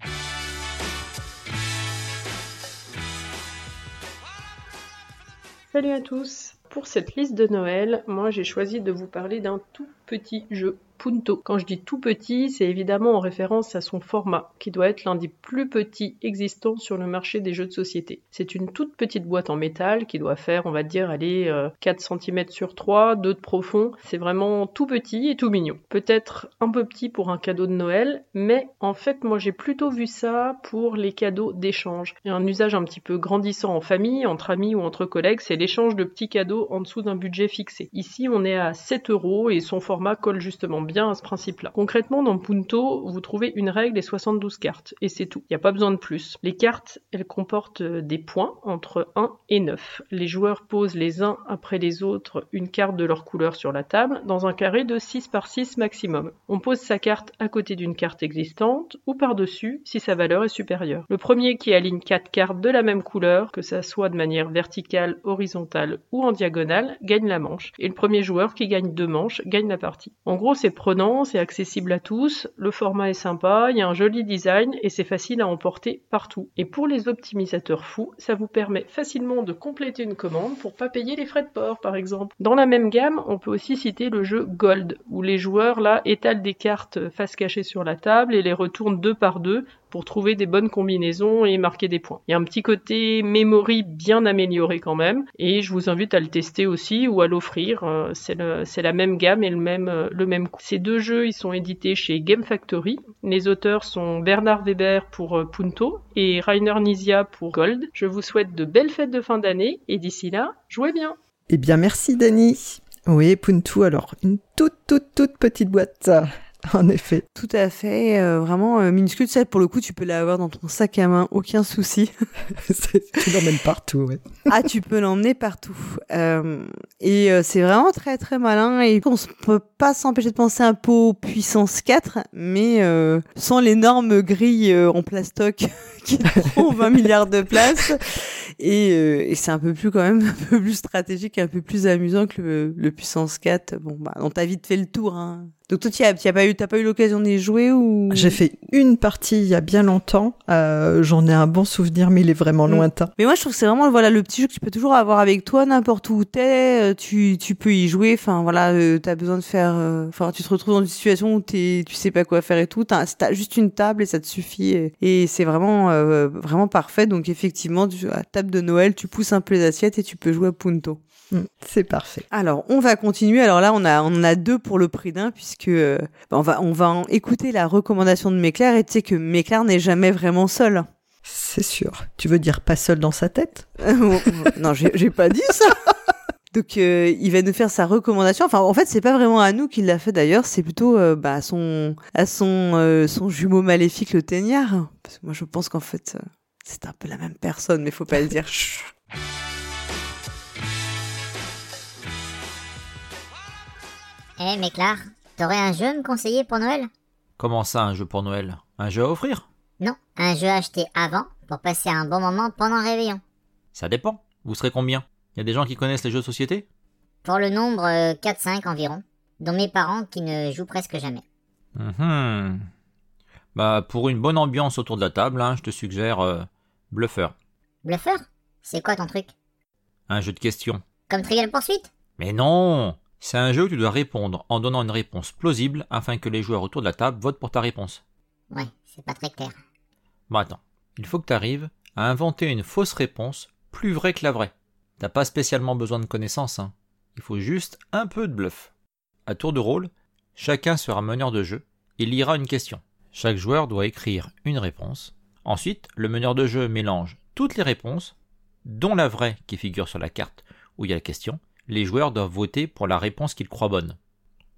Speaker 3: Salut à tous Pour cette liste de Noël, moi j'ai choisi de vous parler d'un tout petit jeu Punto. Quand je dis tout petit, c'est évidemment en référence à son format, qui doit être l'un des plus petits existants sur le marché des jeux de société. C'est une toute petite boîte en métal qui doit faire, on va dire, aller euh, 4 cm sur 3, 2 de profond. C'est vraiment tout petit et tout mignon. Peut-être un peu petit pour un cadeau de Noël, mais en fait, moi j'ai plutôt vu ça pour les cadeaux d'échange. Et un usage un petit peu grandissant en famille, entre amis ou entre collègues, c'est l'échange de petits cadeaux en dessous d'un budget fixé. Ici, on est à 7 euros et son format colle justement bien à ce principe-là. Concrètement, dans Punto, vous trouvez une règle et 72 cartes, et c'est tout. Il n'y a pas besoin de plus. Les cartes, elles comportent euh, des points entre 1 et 9. Les joueurs posent les uns après les autres une carte de leur couleur sur la table, dans un carré de 6 par 6 maximum. On pose sa carte à côté d'une carte existante, ou par-dessus, si sa valeur est supérieure. Le premier qui aligne 4 cartes de la même couleur, que ça soit de manière verticale, horizontale ou en diagonale, gagne la manche. Et le premier joueur qui gagne deux manches gagne la partie. En gros, c'est prenant, c'est accessible à tous, le format est sympa, il y a un joli design et c'est facile à emporter partout. Et pour les optimisateurs fous, ça vous permet facilement de compléter une commande pour pas payer les frais de port par exemple. Dans la même gamme, on peut aussi citer le jeu Gold, où les joueurs là étalent des cartes face cachée sur la table et les retournent deux par deux pour trouver des bonnes combinaisons et marquer des points. Il y a un petit côté memory bien amélioré quand même, et je vous invite à le tester aussi ou à l'offrir. Euh, C'est la même gamme et le même, euh, le même coût. Ces deux jeux, ils sont édités chez Game Factory. Les auteurs sont Bernard Weber pour euh, Punto et Rainer Nisia pour Gold. Je vous souhaite de belles fêtes de fin d'année et d'ici là, jouez bien.
Speaker 2: Eh bien, merci Dani. Oui, Puntu, alors, une toute, toute, toute petite boîte, en effet.
Speaker 1: Tout à fait, euh, vraiment euh, minuscule. Ça, pour le coup, tu peux l'avoir dans ton sac à main, aucun souci.
Speaker 2: Tu l'emmènes partout, ouais.
Speaker 1: ah, tu peux l'emmener partout. Euh, et euh, c'est vraiment très très malin. Et on ne peut pas s'empêcher de penser un peu aux puissance 4, mais euh, sans l'énorme grille euh, en plastoc qui prend 20 milliards de place. Et, euh, et c'est un peu plus quand même, un peu plus stratégique, un peu plus amusant que le, le puissance 4. Bon, bah, on t'a vite fait le tour. Hein. Donc toi, tu as, tu as pas eu, t'as pas eu l'occasion d'y jouer ou?
Speaker 2: J'ai fait une partie il y a bien longtemps. Euh, J'en ai un bon souvenir, mais il est vraiment
Speaker 1: Mm.
Speaker 2: lointain.
Speaker 1: Mais moi, je trouve que c'est vraiment voilà le petit jeu que tu peux toujours avoir avec toi n'importe où t'es. euh, Tu tu peux y jouer. Enfin voilà, euh, t'as besoin de faire. euh, Enfin, tu te retrouves dans une situation où t'es, tu sais pas quoi faire et tout. T'as juste une table et ça te suffit. Et, et c'est vraiment euh, vraiment parfait. Donc effectivement, tu, à table de Noël, tu pousses un peu les assiettes et tu peux jouer à Punto.
Speaker 2: Mm, C'est parfait.
Speaker 1: Alors, on va continuer. Alors là, on a, on en a deux pour le prix d'un, puisque euh, bah, on va, on va en écouter la recommandation de Méclair. Et tu sais que Méclair n'est jamais vraiment seul.
Speaker 2: C'est sûr. Tu veux dire pas seul dans sa tête?
Speaker 1: Non, j'ai pas dit ça. Donc, euh, il va nous faire sa recommandation. Enfin, en fait, c'est pas vraiment à nous qu'il l'a fait d'ailleurs. C'est plutôt euh, bah, à son, à son, euh, son jumeau maléfique, le Teignard. Parce que moi, je pense qu'en fait, c'est un peu la même personne, mais faut pas le dire.
Speaker 4: Eh, Méclar, t'aurais un jeu à me conseiller pour Noël?
Speaker 5: Comment ça, un jeu pour Noël? Un jeu à offrir?
Speaker 4: Non, un jeu acheté avant pour passer un bon moment pendant le réveillon.
Speaker 5: Ça dépend. Vous serez combien? Il y a des gens qui connaissent les jeux de société?
Speaker 4: Pour le nombre euh, 4-5 environ, dont mes parents qui ne jouent presque jamais.
Speaker 5: Mhm. Bah, pour une bonne ambiance autour de la table, hein, je te suggère euh, Bluffer.
Speaker 4: Bluffeur C'est quoi ton truc?
Speaker 5: Un jeu de questions.
Speaker 4: Comme Trivial Poursuite
Speaker 5: Mais non C'est un jeu où tu dois répondre en donnant une réponse plausible afin que les joueurs autour de la table votent pour ta réponse.
Speaker 4: Ouais, c'est pas très clair.
Speaker 5: Bon attends, il faut que tu arrives à inventer une fausse réponse plus vraie que la vraie. T'as pas spécialement besoin de connaissances, hein. Il faut juste un peu de bluff. À tour de rôle, chacun sera meneur de jeu et lira une question. Chaque joueur doit écrire une réponse. Ensuite, le meneur de jeu mélange toutes les réponses, dont la vraie qui figure sur la carte où il y a la question. Les joueurs doivent voter pour la réponse qu'ils croient bonne.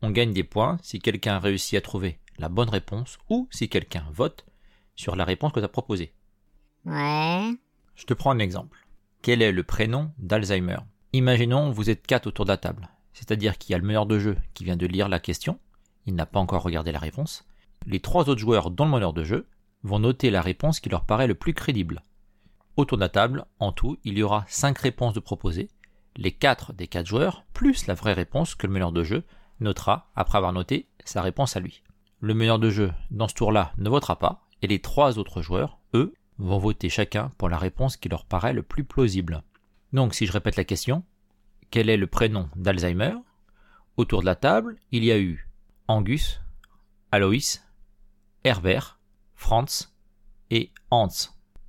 Speaker 5: On gagne des points si quelqu'un réussit à trouver la bonne réponse ou si quelqu'un vote sur la réponse que tu as proposée.
Speaker 4: Ouais.
Speaker 5: Je te prends un exemple. Quel est le prénom d'Alzheimer? Imaginons vous êtes quatre autour de la table, c'est-à-dire qu'il y a le meneur de jeu qui vient de lire la question, il n'a pas encore regardé la réponse. Les trois autres joueurs, dont le meneur de jeu, vont noter la réponse qui leur paraît le plus crédible. Autour de la table, en tout, il y aura cinq réponses de proposées. Les quatre des quatre joueurs, plus la vraie réponse que le meneur de jeu, notera après avoir noté sa réponse à lui. Le meneur de jeu, dans ce tour-là, ne votera pas, et les trois autres joueurs, eux, vont voter chacun pour la réponse qui leur paraît le plus plausible. Donc, si je répète la question, quel est le prénom d'Alzheimer? Autour de la table, il y a eu Angus, Aloïs, Herbert, Franz et Hans.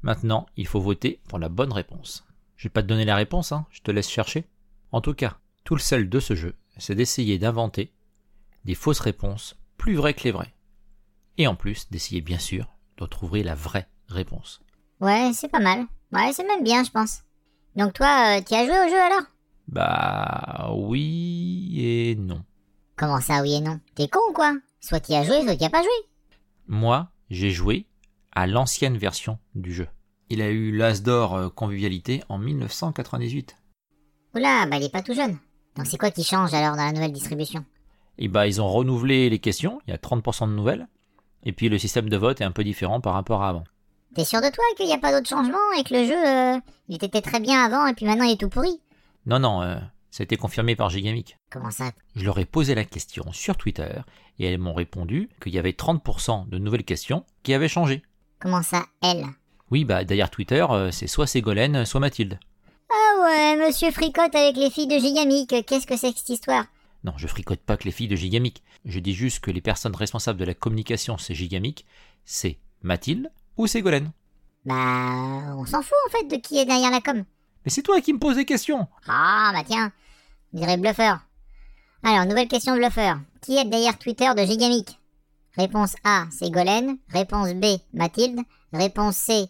Speaker 5: Maintenant, il faut voter pour la bonne réponse. Je vais pas te donner la réponse, hein, je te laisse chercher. En tout cas, tout le sel de ce jeu, c'est d'essayer d'inventer des fausses réponses plus vraies que les vraies. Et en plus, d'essayer bien sûr de trouver la vraie réponse.
Speaker 4: Ouais, c'est pas mal. Ouais, c'est même bien, je pense. Donc toi, euh, t'y as joué au jeu alors?
Speaker 5: Bah oui et non.
Speaker 4: Comment ça, oui et non? T'es con ou quoi? Soit t'y as joué, soit t'y as pas joué.
Speaker 5: Moi, j'ai joué à l'ancienne version du jeu. Il a eu l'As d'or euh, convivialité en 1998.
Speaker 4: Oula, bah il est pas tout jeune. Donc c'est quoi qui change alors dans la nouvelle distribution?
Speaker 5: Et bah ils ont renouvelé les questions, il y a 30% de nouvelles. Et puis le système de vote est un peu différent par rapport à avant.
Speaker 4: T'es sûr de toi qu'il n'y a pas d'autres changements et que le jeu, euh, il était très bien avant et puis maintenant il est tout pourri?
Speaker 5: Non, non, euh, ça a été confirmé par Gigamic.
Speaker 4: Comment ça?
Speaker 5: Je leur ai posé la question sur Twitter et elles m'ont répondu qu'il y avait 30% de nouvelles questions qui avaient changé.
Speaker 4: Comment ça, elle
Speaker 5: Oui, bah derrière Twitter, euh, c'est soit Ségolène, soit Mathilde.
Speaker 4: Ah ouais, monsieur fricote avec les filles de Gigamic, qu'est-ce que c'est que cette histoire?
Speaker 5: Non, je fricote pas que les filles de Gigamic. Je dis juste que les personnes responsables de la communication chez Gigamic, c'est Mathilde ou Ségolène.
Speaker 4: Bah, on s'en fout en fait de qui est derrière la com.
Speaker 5: Mais c'est toi qui me poses des questions.
Speaker 4: Ah bah tiens, je dirais bluffeur. Alors, nouvelle question bluffeur. Qui est derrière Twitter de Gigamic? Réponse A, Ségolène. Réponse B, Mathilde. Réponse C,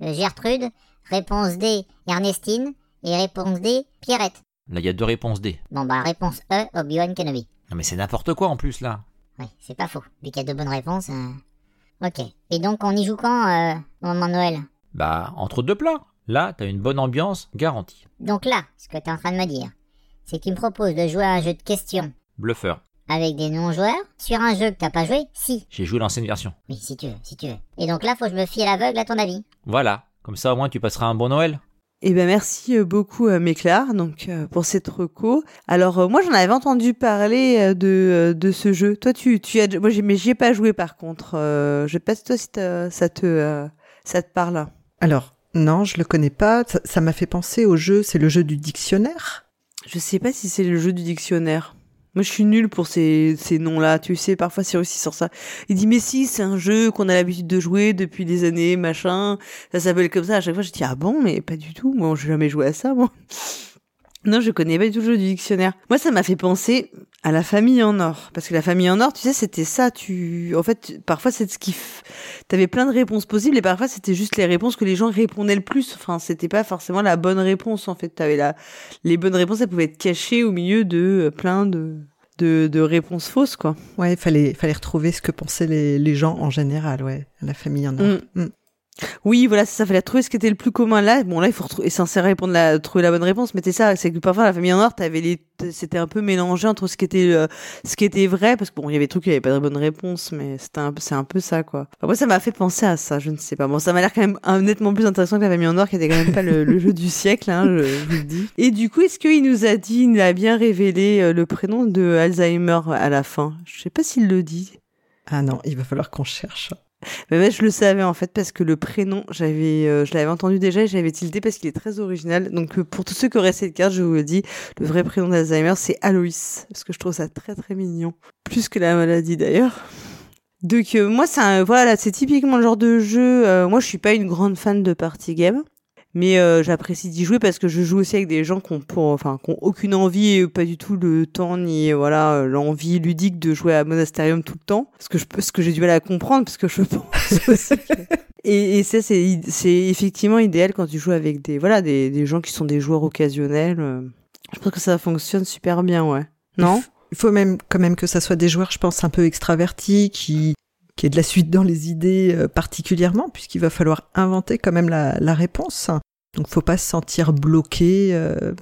Speaker 4: Gertrude. Réponse D, Ernestine. Et réponse D, Pierrette.
Speaker 5: Là, il y a deux réponses D.
Speaker 4: Bon bah, réponse E, Obi-Wan Kenobi.
Speaker 5: Non mais c'est n'importe quoi en plus là.
Speaker 4: Oui, c'est pas faux. Vu qu'il y a deux bonnes réponses. euh, Ok. Et donc, on y joue quand, euh, au moment de Noël?
Speaker 5: Bah, entre deux plats. Là, t'as une bonne ambiance garantie.
Speaker 4: Donc là, ce que t'es en train de me dire, c'est que tu me proposes de jouer à un jeu de questions
Speaker 5: Bluffeur.
Speaker 4: Avec des non-joueurs sur un jeu que t'as pas joué Si.
Speaker 5: J'ai joué l'ancienne version.
Speaker 4: Oui, si tu veux, si tu veux. Et donc là, faut que je me fie à l'aveugle à ton avis.
Speaker 5: Voilà. Comme ça, au moins, tu passeras un bon Noël.
Speaker 1: Eh ben merci euh, beaucoup euh, Méclar donc euh, pour cette reco. Alors euh, moi j'en avais entendu parler de de ce jeu. Toi tu tu as moi j'ai mais j'y ai pas joué par contre. Euh, je sais pas si toi si ça te euh, ça te parle.
Speaker 2: Alors, non, je le connais pas. Ça- Ça m'a fait penser au jeu, c'est le jeu du dictionnaire.
Speaker 1: Je sais pas si c'est le jeu du dictionnaire. Moi, je suis nulle pour ces, ces noms-là. Tu sais, parfois, c'est aussi sur ça. Il dit, mais si, c'est un jeu qu'on a l'habitude de jouer depuis des années, machin. Ça s'appelle comme ça. À chaque fois, je dis, ah bon, mais pas du tout. Moi, j'ai jamais joué à ça, moi. Non, je connais pas du tout le jeu du dictionnaire. Moi, ça m'a fait penser à la famille en or. Parce que la famille en or, tu sais, c'était ça. Tu, en fait, parfois, c'est ce qui, f- t'avais plein de réponses possibles et parfois, c'était juste les réponses que les gens répondaient le plus. Enfin, c'était pas forcément la bonne réponse, en fait. T'avais la, les bonnes réponses, elles pouvaient être cachées au milieu de euh, plein de, de, de réponses fausses, quoi.
Speaker 2: Ouais, fallait, fallait retrouver ce que pensaient les, les gens en général, ouais, la famille en or.
Speaker 1: Mm.
Speaker 2: Mm.
Speaker 1: Oui, voilà, ça. Fallait trouver ce qui était le plus commun là. Bon, là, il faut retrouver, censé répondre trouver la bonne réponse. Mais c'est ça, c'est que parfois la famille en or, t'avais les, c'était un peu mélangé entre ce qui était, ce qui était vrai, parce que bon, il y avait des trucs, il y avait pas de bonne réponse, mais c'était un, c'est un peu ça, quoi. Enfin, moi, ça m'a fait penser à ça. Je ne sais pas. Bon, ça m'a l'air quand même nettement plus intéressant que la famille en or, qui était quand même pas le, jeu du siècle, hein, je, je vous le dis. Et du coup, est-ce qu'il nous a dit, il a bien révélé euh, le prénom de Alzheimer à la fin? Je sais pas s'il le dit.
Speaker 2: Ah non, il va falloir qu'on cherche.
Speaker 1: Mais je le savais en fait parce que le prénom, j'avais, euh, je l'avais entendu déjà et j'avais tilté parce qu'il est très original. Donc euh, pour tous ceux qui auraient cette carte, je vous le dis, le vrai prénom d'Alzheimer c'est Aloïs parce que je trouve ça très très mignon, plus que la maladie d'ailleurs. Donc euh, moi c'est voilà, c'est typiquement le genre de jeu. moi je suis pas une grande fan de party game mais euh, j'apprécie d'y jouer parce que je joue aussi avec des gens qui ont pour enfin qui ont aucune envie et pas du tout le temps ni voilà l'envie ludique de jouer à Monasterium tout le temps. Parce que je ce que j'ai du mal à comprendre parce que je pense aussi et, et ça c'est c'est effectivement idéal quand tu joues avec des voilà des des gens qui sont des joueurs occasionnels euh. je pense que ça fonctionne super bien ouais. Non?
Speaker 2: Il faut même quand même que ça soit des joueurs je pense un peu extravertis qui qui est de la suite dans les idées euh, particulièrement, puisqu'il va falloir inventer quand même la, la réponse. Donc faut pas se sentir bloqué euh,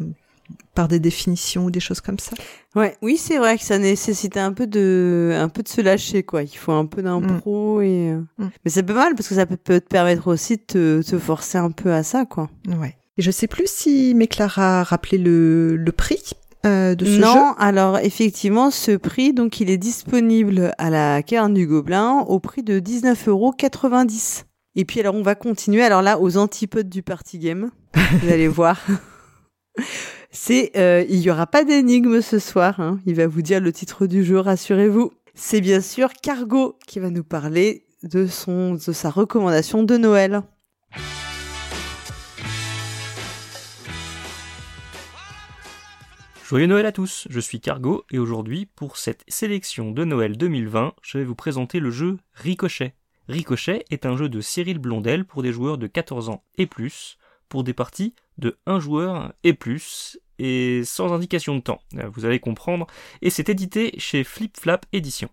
Speaker 2: par des définitions ou des choses comme ça.
Speaker 1: Ouais, oui, c'est vrai que ça nécessite un peu de un peu de se lâcher quoi. Il faut un peu d'impro mm. et euh, mm. mais c'est pas mal parce que ça peut, peut te permettre aussi de te, forcer un peu à ça quoi.
Speaker 2: Ouais. Et je sais plus si Méclara a rappelé le, le prix euh, de ce
Speaker 1: non, alors effectivement, ce prix, donc il est disponible à la caverne du Gobelin au prix de 19,90 euros. Et puis alors on va continuer, alors là, aux antipodes du party game, vous allez voir. C'est, euh, il y aura pas d'énigme ce soir, hein. il va vous dire le titre du jeu, rassurez-vous. C'est bien sûr Cargo qui va nous parler de son, de sa recommandation de Noël.
Speaker 6: Joyeux Noël à tous, je suis Cargo et aujourd'hui, pour cette sélection de Noël 2020, je vais vous présenter le jeu Ricochet. Ricochet est un jeu de Cyril Blondel pour des joueurs de 14 ans et plus, pour des parties de 1 joueur et plus, et sans indication de temps, vous allez comprendre, et c'est édité chez Flip Flap Édition.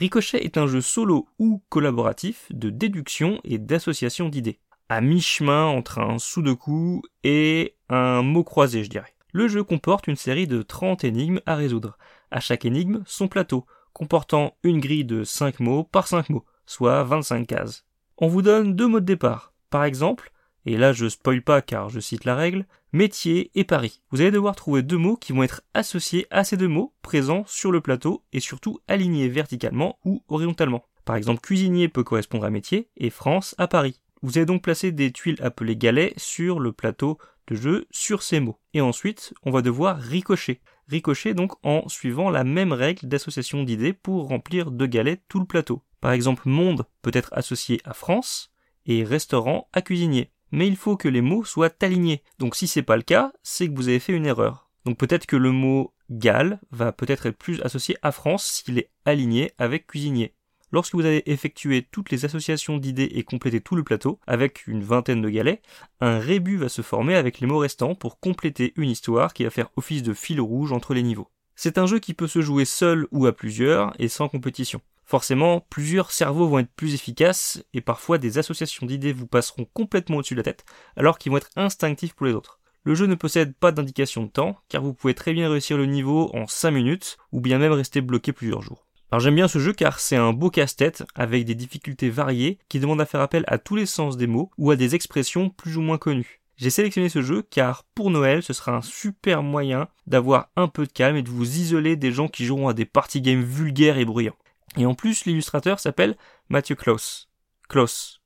Speaker 6: Ricochet est un jeu solo ou collaboratif de déduction et d'association d'idées, à mi-chemin entre un sous-de-coup et un mot croisé, je dirais. Le jeu comporte une série de 30 énigmes à résoudre. À chaque énigme, son plateau, comportant une grille de 5 mots par 5 mots, soit 25 cases. On vous donne deux mots de départ. Par exemple, et là je spoil pas car je cite la règle, métier et Paris. Vous allez devoir trouver deux mots qui vont être associés à ces deux mots présents sur le plateau et surtout alignés verticalement ou horizontalement. Par exemple, cuisinier peut correspondre à métier et France à Paris. Vous allez donc placer des tuiles appelées galets sur le plateau de jeu sur ces mots. Et ensuite, on va devoir ricocher. Ricocher donc en suivant la même règle d'association d'idées pour remplir de galets tout le plateau. Par exemple, monde peut être associé à France et restaurant à cuisinier. Mais il faut que les mots soient alignés. Donc si c'est pas le cas, c'est que vous avez fait une erreur. Donc peut-être que le mot Galles va peut-être être plus associé à France s'il est aligné avec cuisinier. Lorsque vous avez effectué toutes les associations d'idées et complété tout le plateau, avec une vingtaine de galets, un rébut va se former avec les mots restants pour compléter une histoire qui va faire office de fil rouge entre les niveaux. C'est un jeu qui peut se jouer seul ou à plusieurs et sans compétition. Forcément, plusieurs cerveaux vont être plus efficaces et parfois des associations d'idées vous passeront complètement au-dessus de la tête alors qu'ils vont être instinctifs pour les autres. Le jeu ne possède pas d'indication de temps car vous pouvez très bien réussir le niveau en 5 minutes ou bien même rester bloqué plusieurs jours. Alors j'aime bien ce jeu car c'est un beau casse-tête avec des difficultés variées qui demandent à faire appel à tous les sens des mots ou à des expressions plus ou moins connues. J'ai sélectionné ce jeu car pour Noël ce sera un super moyen d'avoir un peu de calme et de vous isoler des gens qui joueront à des party games vulgaires et bruyants. Et en plus l'illustrateur s'appelle Mathieu Klaus. Klaus.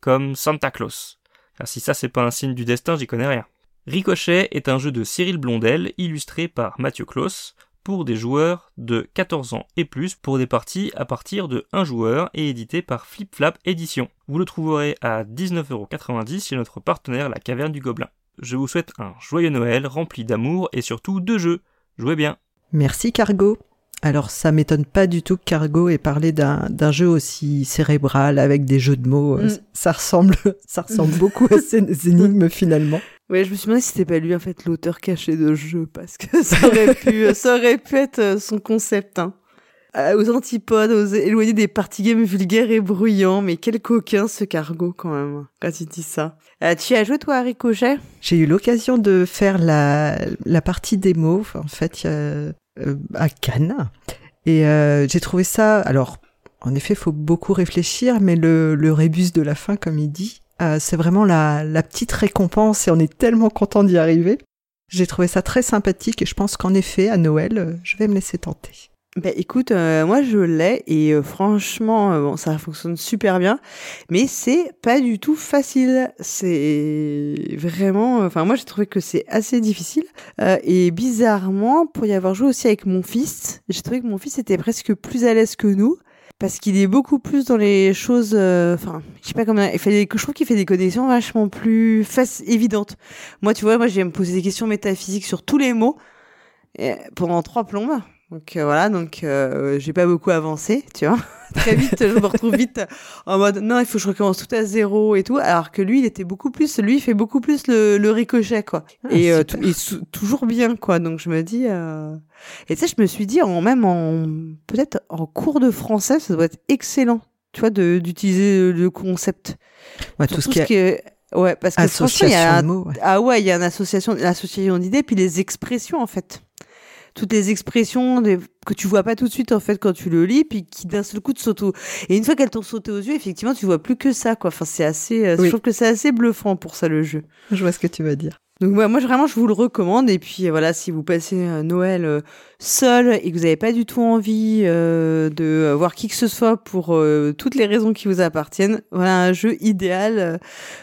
Speaker 6: Comme Santa Claus. Car si ça c'est pas un signe du destin j'y connais rien. Ricochet est un jeu de Cyril Blondel illustré par Mathieu Klaus pour des joueurs de 14 ans et plus pour des parties à partir de 1 joueur et édité par Flip Flap Édition. Vous le trouverez à 19,90€ chez notre partenaire La Caverne du Gobelin. Je vous souhaite un joyeux Noël rempli d'amour et surtout de jeux. Jouez bien.
Speaker 2: Merci Cargo. Alors ça m'étonne pas du tout que Cargo ait parlé d'un jeu aussi cérébral avec des jeux de mots. Mm. Ça ressemble, ça ressemble beaucoup à ces énigmes finalement.
Speaker 1: Ouais, je me suis demandé si c'était pas lui en fait l'auteur caché de jeu parce que ça aurait pu, ça aurait pu être euh, son concept. Hein. euh, aux antipodes, aux éloignés des party games vulgaires et bruyants. Mais quel coquin ce cargo quand même, quand il dit ça. Euh, tu as joué toi à Ricochet
Speaker 2: J'ai eu l'occasion de faire la, la partie démo, en fait, euh, à Cannes. Et euh, j'ai trouvé ça, alors, en effet, faut beaucoup réfléchir, mais le, le rébus de la fin, comme il dit, euh, c'est vraiment la, la petite récompense et on est tellement content d'y arriver. J'ai trouvé ça très sympathique et je pense qu'en effet, à Noël, euh, je vais me laisser tenter.
Speaker 1: Ben écoute, euh, moi je l'ai et euh, franchement, euh, bon, ça fonctionne super bien, mais c'est pas du tout facile. C'est vraiment, enfin moi j'ai trouvé que c'est assez difficile Euh, et bizarrement, pour y avoir joué aussi avec mon fils, j'ai trouvé que mon fils était presque plus à l'aise que nous. Parce qu'il est beaucoup plus dans les choses, euh, enfin, je sais pas comment, il fait des- je trouve qu'il fait des connexions vachement plus faci- évidentes. Moi, tu vois, moi, j'aime me poser des questions métaphysiques sur tous les mots et pendant trois plombes. Donc euh, voilà, donc euh, j'ai pas beaucoup avancé, tu vois. Très vite, je me retrouve vite en mode non, il faut que je recommence tout à zéro et tout. Alors que lui, il était beaucoup plus, lui, il fait beaucoup plus le, le ricochet quoi.
Speaker 2: Ah,
Speaker 1: et euh, tout- et toujours bien quoi. Donc je me dis, euh... et tu sais, je me suis dit en même en peut-être en cours de français, ça doit être excellent, tu vois, d'utiliser le concept.
Speaker 2: Ouais, tout ce qui est
Speaker 1: ouais, parce que franchement, il y a
Speaker 2: association
Speaker 1: un
Speaker 2: de mots. ouais.
Speaker 1: ah ouais, il y a une association, l'association d'idées, puis les expressions en fait. Toutes les expressions des- que tu vois pas tout de suite en fait quand tu le lis, puis qui d'un seul coup te sautent. au- Et une fois qu'elles t'ont sauté aux yeux, effectivement, tu vois plus que ça quoi. Enfin, c'est assez. euh,
Speaker 2: Oui.
Speaker 1: Je trouve que c'est assez bluffant pour ça le jeu.
Speaker 2: Je vois ce que tu veux dire.
Speaker 1: Donc ouais, moi je- vraiment je vous le recommande et puis euh, voilà si vous passez euh, Noël seul et que vous n'avez pas du tout envie euh, de voir qui que ce soit pour euh, toutes les raisons qui vous appartiennent, voilà un jeu idéal.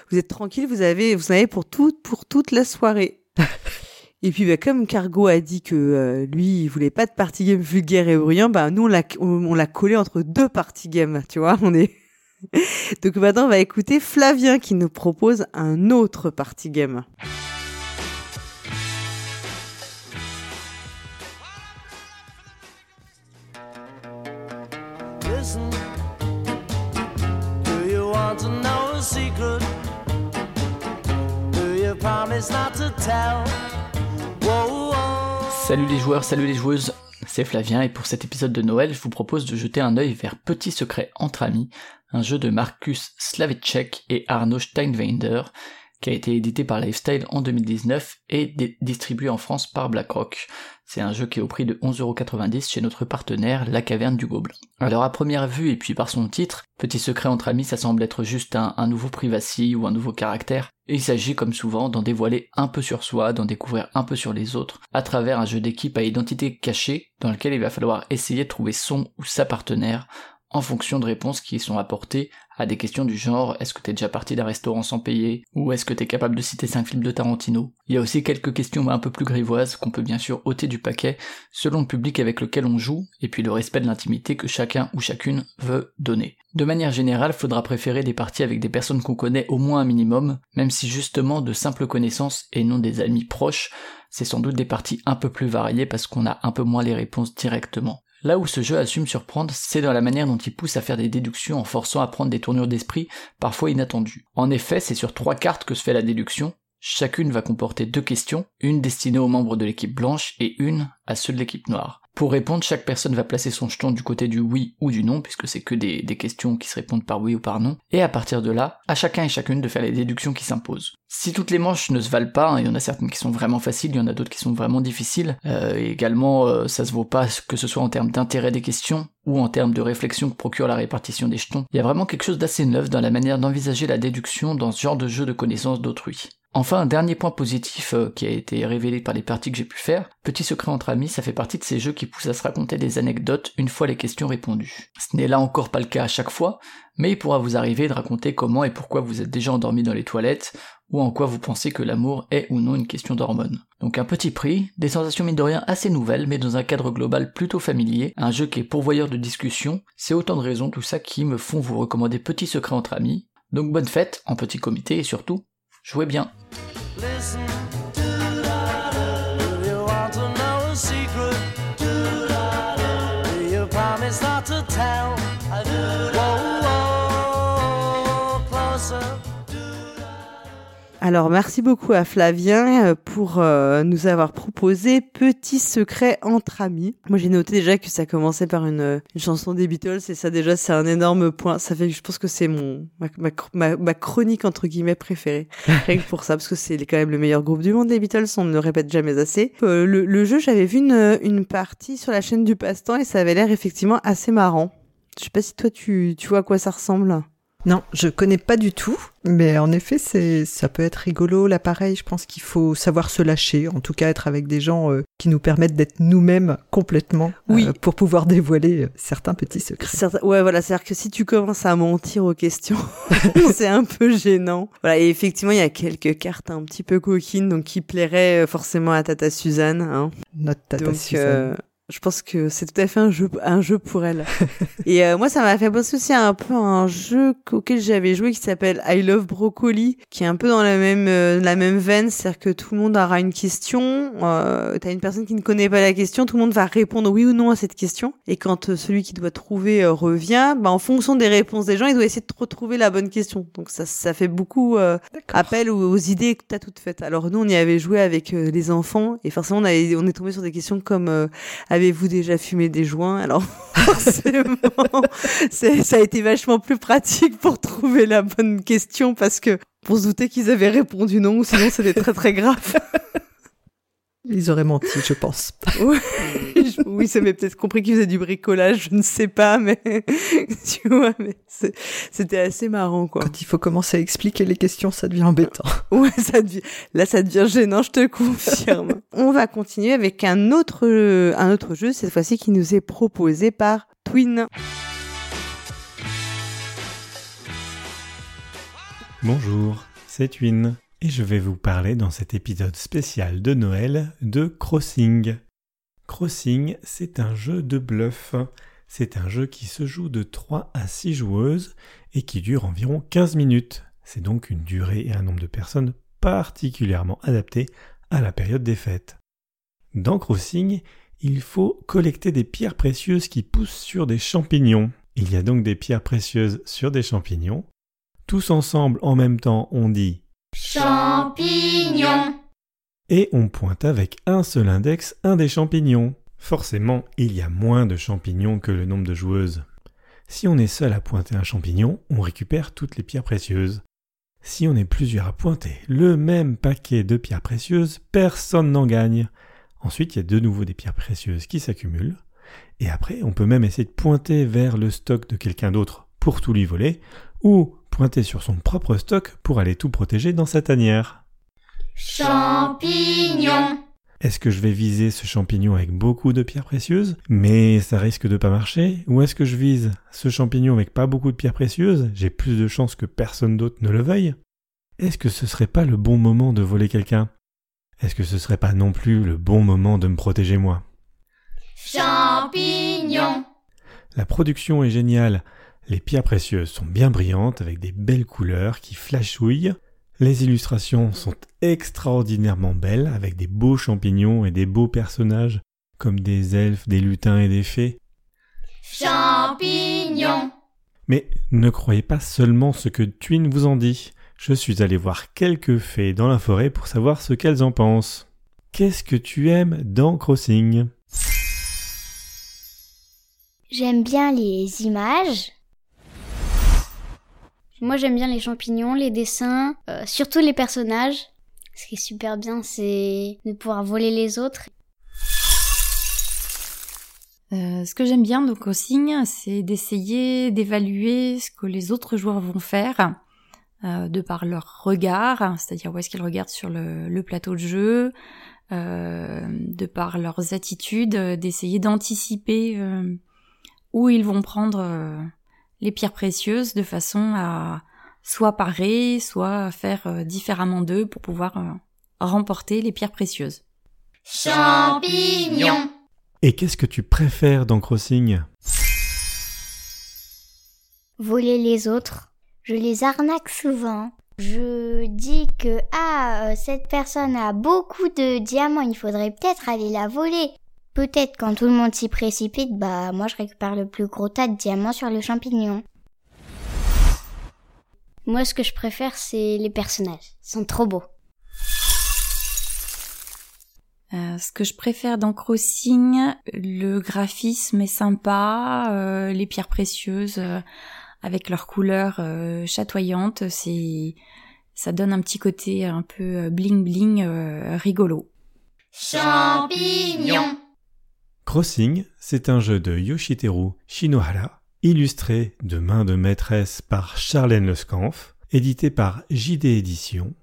Speaker 1: vous êtes tranquille, vous avez vous en avez pour tout pour toute la soirée. Et puis bah, comme Cargo a dit que euh, lui il voulait pas de party game vulgaire et bruyant, bah nous on l'a collé entre deux party games, tu vois, on est Donc maintenant on va écouter Flavien qui nous propose un autre party game.
Speaker 7: Promise not to tell?
Speaker 8: Salut les joueurs, salut les joueuses, c'est Flavien et pour cet épisode de Noël, je vous propose de jeter un œil vers Petit Secret entre amis, un jeu de Marcus Slavicek et Arno Steinwender, qui a été édité par Lifestyle en 2019 et distribué en France par BlackRock. C'est un jeu qui est au prix de 11,90€ chez notre partenaire La Caverne du Gobelin. Alors à première vue et puis par son titre, Petit Secret entre amis, ça semble être juste un, un nouveau privacy ou un nouveau caractère, et il s'agit comme souvent d'en dévoiler un peu sur soi, d'en découvrir un peu sur les autres, à travers un jeu d'équipe à identité cachée, dans lequel il va falloir essayer de trouver son ou sa partenaire, en fonction de réponses qui sont apportées à des questions du genre est-ce que t'es déjà parti d'un restaurant sans payer ou est-ce que t'es capable de citer 5 films de Tarantino? Il y a aussi quelques questions un peu plus grivoises qu'on peut bien sûr ôter du paquet selon le public avec lequel on joue et puis le respect de l'intimité que chacun ou chacune veut donner. De manière générale, faudra préférer des parties avec des personnes qu'on connaît au moins un minimum, même si justement de simples connaissances et non des amis proches, c'est sans doute des parties un peu plus variées parce qu'on a un peu moins les réponses directement. Là où ce jeu assume surprendre, c'est dans la manière dont il pousse à faire des déductions en forçant à prendre des tournures d'esprit parfois inattendues. En effet, c'est sur trois cartes que se fait la déduction. Chacune va comporter deux questions, une destinée aux membres de l'équipe blanche et une à ceux de l'équipe noire. Pour répondre, chaque personne va placer son jeton du côté du oui ou du non, puisque c'est que des, questions qui se répondent par oui ou par non, et à partir de là, à chacun et chacune de faire les déductions qui s'imposent. Si toutes les manches ne se valent pas, hein, il y en a certaines qui sont vraiment faciles, il y en a d'autres qui sont vraiment difficiles, euh, également euh, ça se vaut pas que ce soit en termes d'intérêt des questions, ou en termes de réflexion que procure la répartition des jetons. Il y a vraiment quelque chose d'assez neuf dans la manière d'envisager la déduction dans ce genre de jeu de connaissance d'autrui. Enfin, un dernier point positif euh, qui a été révélé par les parties que j'ai pu faire, Petit secret entre amis, ça fait partie de ces jeux qui poussent à se raconter des anecdotes une fois les questions répondues. Ce n'est là encore pas le cas à chaque fois, mais il pourra vous arriver de raconter comment et pourquoi vous êtes déjà endormi dans les toilettes, ou en quoi vous pensez que l'amour est ou non une question d'hormones. Donc un petit prix, des sensations mine de rien assez nouvelles, mais dans un cadre global plutôt familier, un jeu qui est pourvoyeur de discussion, c'est autant de raisons tout ça qui me font vous recommander Petit secret entre amis. Donc bonne fête, en petit comité et surtout, jouez bien.
Speaker 1: Alors merci beaucoup à Flavien euh, pour euh, nous avoir proposé Petit secret entre amis. Moi j'ai noté déjà que ça commençait par une, euh, une chanson des Beatles et ça déjà c'est un énorme point. Ça fait je pense que c'est mon ma, ma, ma- ma chronique entre guillemets préférée. Rien que pour ça parce que c'est quand même le meilleur groupe du monde les Beatles, on ne le répète jamais assez. Euh, le, le jeu j'avais vu une, une partie sur la chaîne du passe-temps et ça avait l'air effectivement assez marrant. Je sais pas si toi tu, tu vois à quoi ça ressemble.
Speaker 2: Non, je connais pas du tout, mais en effet, c'est ça peut être rigolo. Là, pareil, je pense qu'il faut savoir se lâcher, en tout cas être avec des gens euh, qui nous permettent d'être nous-mêmes complètement,
Speaker 1: Oui.
Speaker 2: euh, pour pouvoir dévoiler euh, certains petits secrets.
Speaker 1: Ouais, voilà, c'est-à-dire que si tu commences à mentir aux questions, c'est un peu gênant. Voilà, et effectivement, il y a quelques cartes un petit peu coquines, donc qui plairaient forcément à Tata Suzanne. Hein.
Speaker 2: Notre tata
Speaker 1: donc,
Speaker 2: Suzanne.
Speaker 1: Je pense que c'est tout à fait un jeu, un jeu pour elle. et euh, moi, ça m'a fait penser aussi à un peu à un jeu auquel j'avais joué qui s'appelle I Love Broccoli, qui est un peu dans la même euh, la même veine, c'est-à-dire que tout le monde aura une question, euh, t'as une personne qui ne connaît pas la question, tout le monde va répondre oui ou non à cette question, et quand euh, celui qui doit trouver euh, revient, bah, en fonction des réponses des gens, il doit essayer de retrouver la bonne question. Donc ça, ça fait beaucoup euh, appel aux, aux idées que t'as toutes faites. Alors nous, on y avait joué avec les enfants, et forcément, on, avait, on est tombé sur des questions comme euh, avez-vous déjà fumé des joints? Alors forcément, ça a été vachement plus pratique pour trouver la bonne question parce que pour se douter qu'ils avaient répondu non, ou sinon c'était très très grave.
Speaker 2: Ils auraient menti, je pense.
Speaker 1: Je- oui, ça m'est peut-être compris qu'ils faisaient du bricolage, je ne sais pas, mais tu vois, mais c'était assez marrant quoi.
Speaker 2: Quand il faut commencer à expliquer les questions, ça devient embêtant.
Speaker 1: Ouais, ça devient, là, ça devient gênant, je te confirme. On va continuer avec un autre, un autre jeu, cette fois-ci, qui nous est proposé par Twin.
Speaker 9: Bonjour, c'est Twin, et je vais vous parler dans cet épisode spécial de Noël de Crossing. Crossing, c'est un jeu de bluff. C'est un jeu qui se joue de 3 à 6 joueuses et qui dure environ 15 minutes. C'est donc une durée et un nombre de personnes particulièrement adaptés à la période des fêtes. Dans Crossing, il faut collecter des pierres précieuses qui poussent sur des champignons. Il y a donc des pierres précieuses sur des champignons. Tous ensemble en même temps on dit
Speaker 4: Champignon.
Speaker 9: Et on pointe avec un seul index un des champignons. Forcément, il y a moins de champignons que le nombre de joueuses. Si on est seul à pointer un champignon, on récupère toutes les pierres précieuses. Si on est plusieurs à pointer le même paquet de pierres précieuses, personne n'en gagne. Ensuite, il y a de nouveau des pierres précieuses qui s'accumulent. Et après, on peut même essayer de pointer vers le stock de quelqu'un d'autre pour tout lui voler, ou pointer sur son propre stock pour aller tout protéger dans sa tanière.
Speaker 4: Champignon.
Speaker 9: Est-ce que je vais viser ce champignon avec beaucoup de pierres précieuses, mais ça risque de pas marcher? Ou est-ce que je vise ce champignon avec pas beaucoup de pierres précieuses J'ai plus de chances que personne d'autre ne le veuille? Est-ce que ce serait pas le bon moment de voler quelqu'un? Est-ce que ce serait pas non plus le bon moment de me protéger moi?
Speaker 4: Champignon.
Speaker 9: La production est géniale. Les pierres précieuses sont bien brillantes avec des belles couleurs qui flashouillent. Les illustrations sont extraordinairement belles avec des beaux champignons et des beaux personnages comme des elfes, des lutins et des fées.
Speaker 4: Champignon.
Speaker 9: Mais ne croyez pas seulement ce que Twin vous en dit. Je suis allé voir quelques fées dans la forêt pour savoir ce qu'elles en pensent. Qu'est-ce que tu aimes dans Crossing?
Speaker 10: J'aime bien les images. Moi, j'aime bien les champignons, les dessins, euh, surtout les personnages. Ce qui est super bien, c'est de pouvoir voler les autres.
Speaker 11: Euh, ce que j'aime bien donc au signe, c'est d'essayer d'évaluer ce que les autres joueurs vont faire euh, de par leur regard, c'est-à-dire où est-ce qu'ils regardent sur le, plateau de jeu, de par leurs attitudes, d'essayer d'anticiper où ils vont prendre les pierres précieuses de façon à soit parer, soit faire euh, différemment d'eux pour pouvoir euh, remporter les pierres précieuses.
Speaker 4: Champignon.
Speaker 9: Et qu'est-ce que tu préfères dans Crossing?
Speaker 10: Voler les autres. Je les arnaque souvent. Je dis que ah euh, cette personne a beaucoup de diamants, il faudrait peut-être aller la voler. Peut-être quand tout le monde s'y précipite, bah moi je récupère le plus gros tas de diamants sur le champignon. Moi, ce que je préfère, c'est les personnages. Ils sont trop beaux.
Speaker 11: Euh, ce que je préfère dans Crossing, le graphisme est sympa, euh, les pierres précieuses euh, avec leurs couleurs euh, chatoyantes, c'est ça donne un petit côté un peu bling bling rigolo.
Speaker 4: Champignon.
Speaker 9: Crossing, c'est un jeu de Yoshiteru Shinohara, illustré de main de maîtresse par Charlène Lescanf, édité par JD Éditions,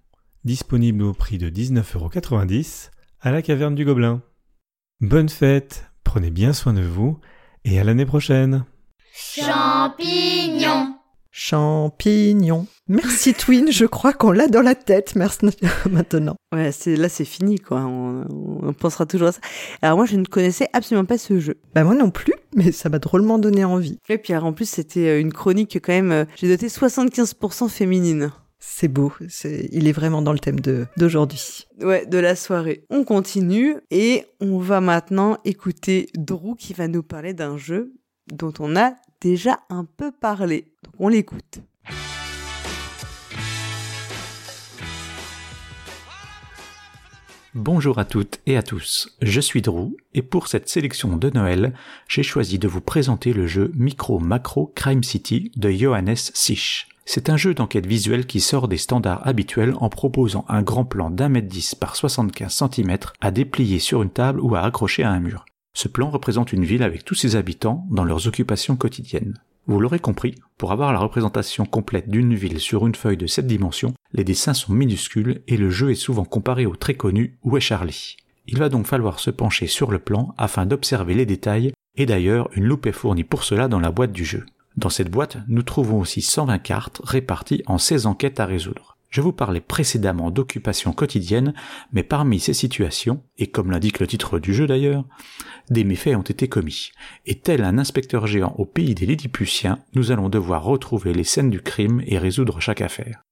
Speaker 9: disponible au prix de 19,90€ à la caverne du Gobelin. Bonne fête, prenez bien soin de vous et à l'année prochaine.
Speaker 4: Champignon.
Speaker 2: Champignon. Merci Twin, je crois qu'on l'a dans la tête merci maintenant.
Speaker 1: Ouais, c'est là c'est fini quoi. On, on pensera toujours à ça. Alors moi je ne connaissais absolument pas ce jeu.
Speaker 2: Bah moi non plus, mais ça m'a drôlement donné envie.
Speaker 1: Et puis alors, en plus c'était euh, une chronique quand même. euh, J'ai noté 75% féminine.
Speaker 2: C'est beau, c'est, il est vraiment dans le thème de, d'aujourd'hui.
Speaker 1: Ouais, de la soirée. On continue et on va maintenant écouter Drew qui va nous parler d'un jeu dont on a déjà un peu parlé. On l'écoute.
Speaker 12: Bonjour à toutes et à tous, je suis Drew et pour cette sélection de Noël, j'ai choisi de vous présenter le jeu Micro Macro Crime City de Johannes Sich. C'est un jeu d'enquête visuelle qui sort des standards habituels en proposant un grand plan d'un mètre dix par 75 cm à déplier sur une table ou à accrocher à un mur. Ce plan représente une ville avec tous ses habitants dans leurs occupations quotidiennes. Vous l'aurez compris, pour avoir la représentation complète d'une ville sur une feuille de cette dimension, les dessins sont minuscules et le jeu est souvent comparé au très connu Où est Charlie? Il va donc falloir se pencher sur le plan afin d'observer les détails et d'ailleurs une loupe est fournie pour cela dans la boîte du jeu. Dans cette boîte, nous trouvons aussi 120 cartes réparties en 16 enquêtes à résoudre. Je vous parlais précédemment d'occupation quotidienne, mais parmi ces situations, et comme l'indique le titre du jeu d'ailleurs, des méfaits ont été commis. Et tel un inspecteur géant au pays des Lilliputiens, nous allons devoir retrouver les scènes du crime et résoudre chaque affaire.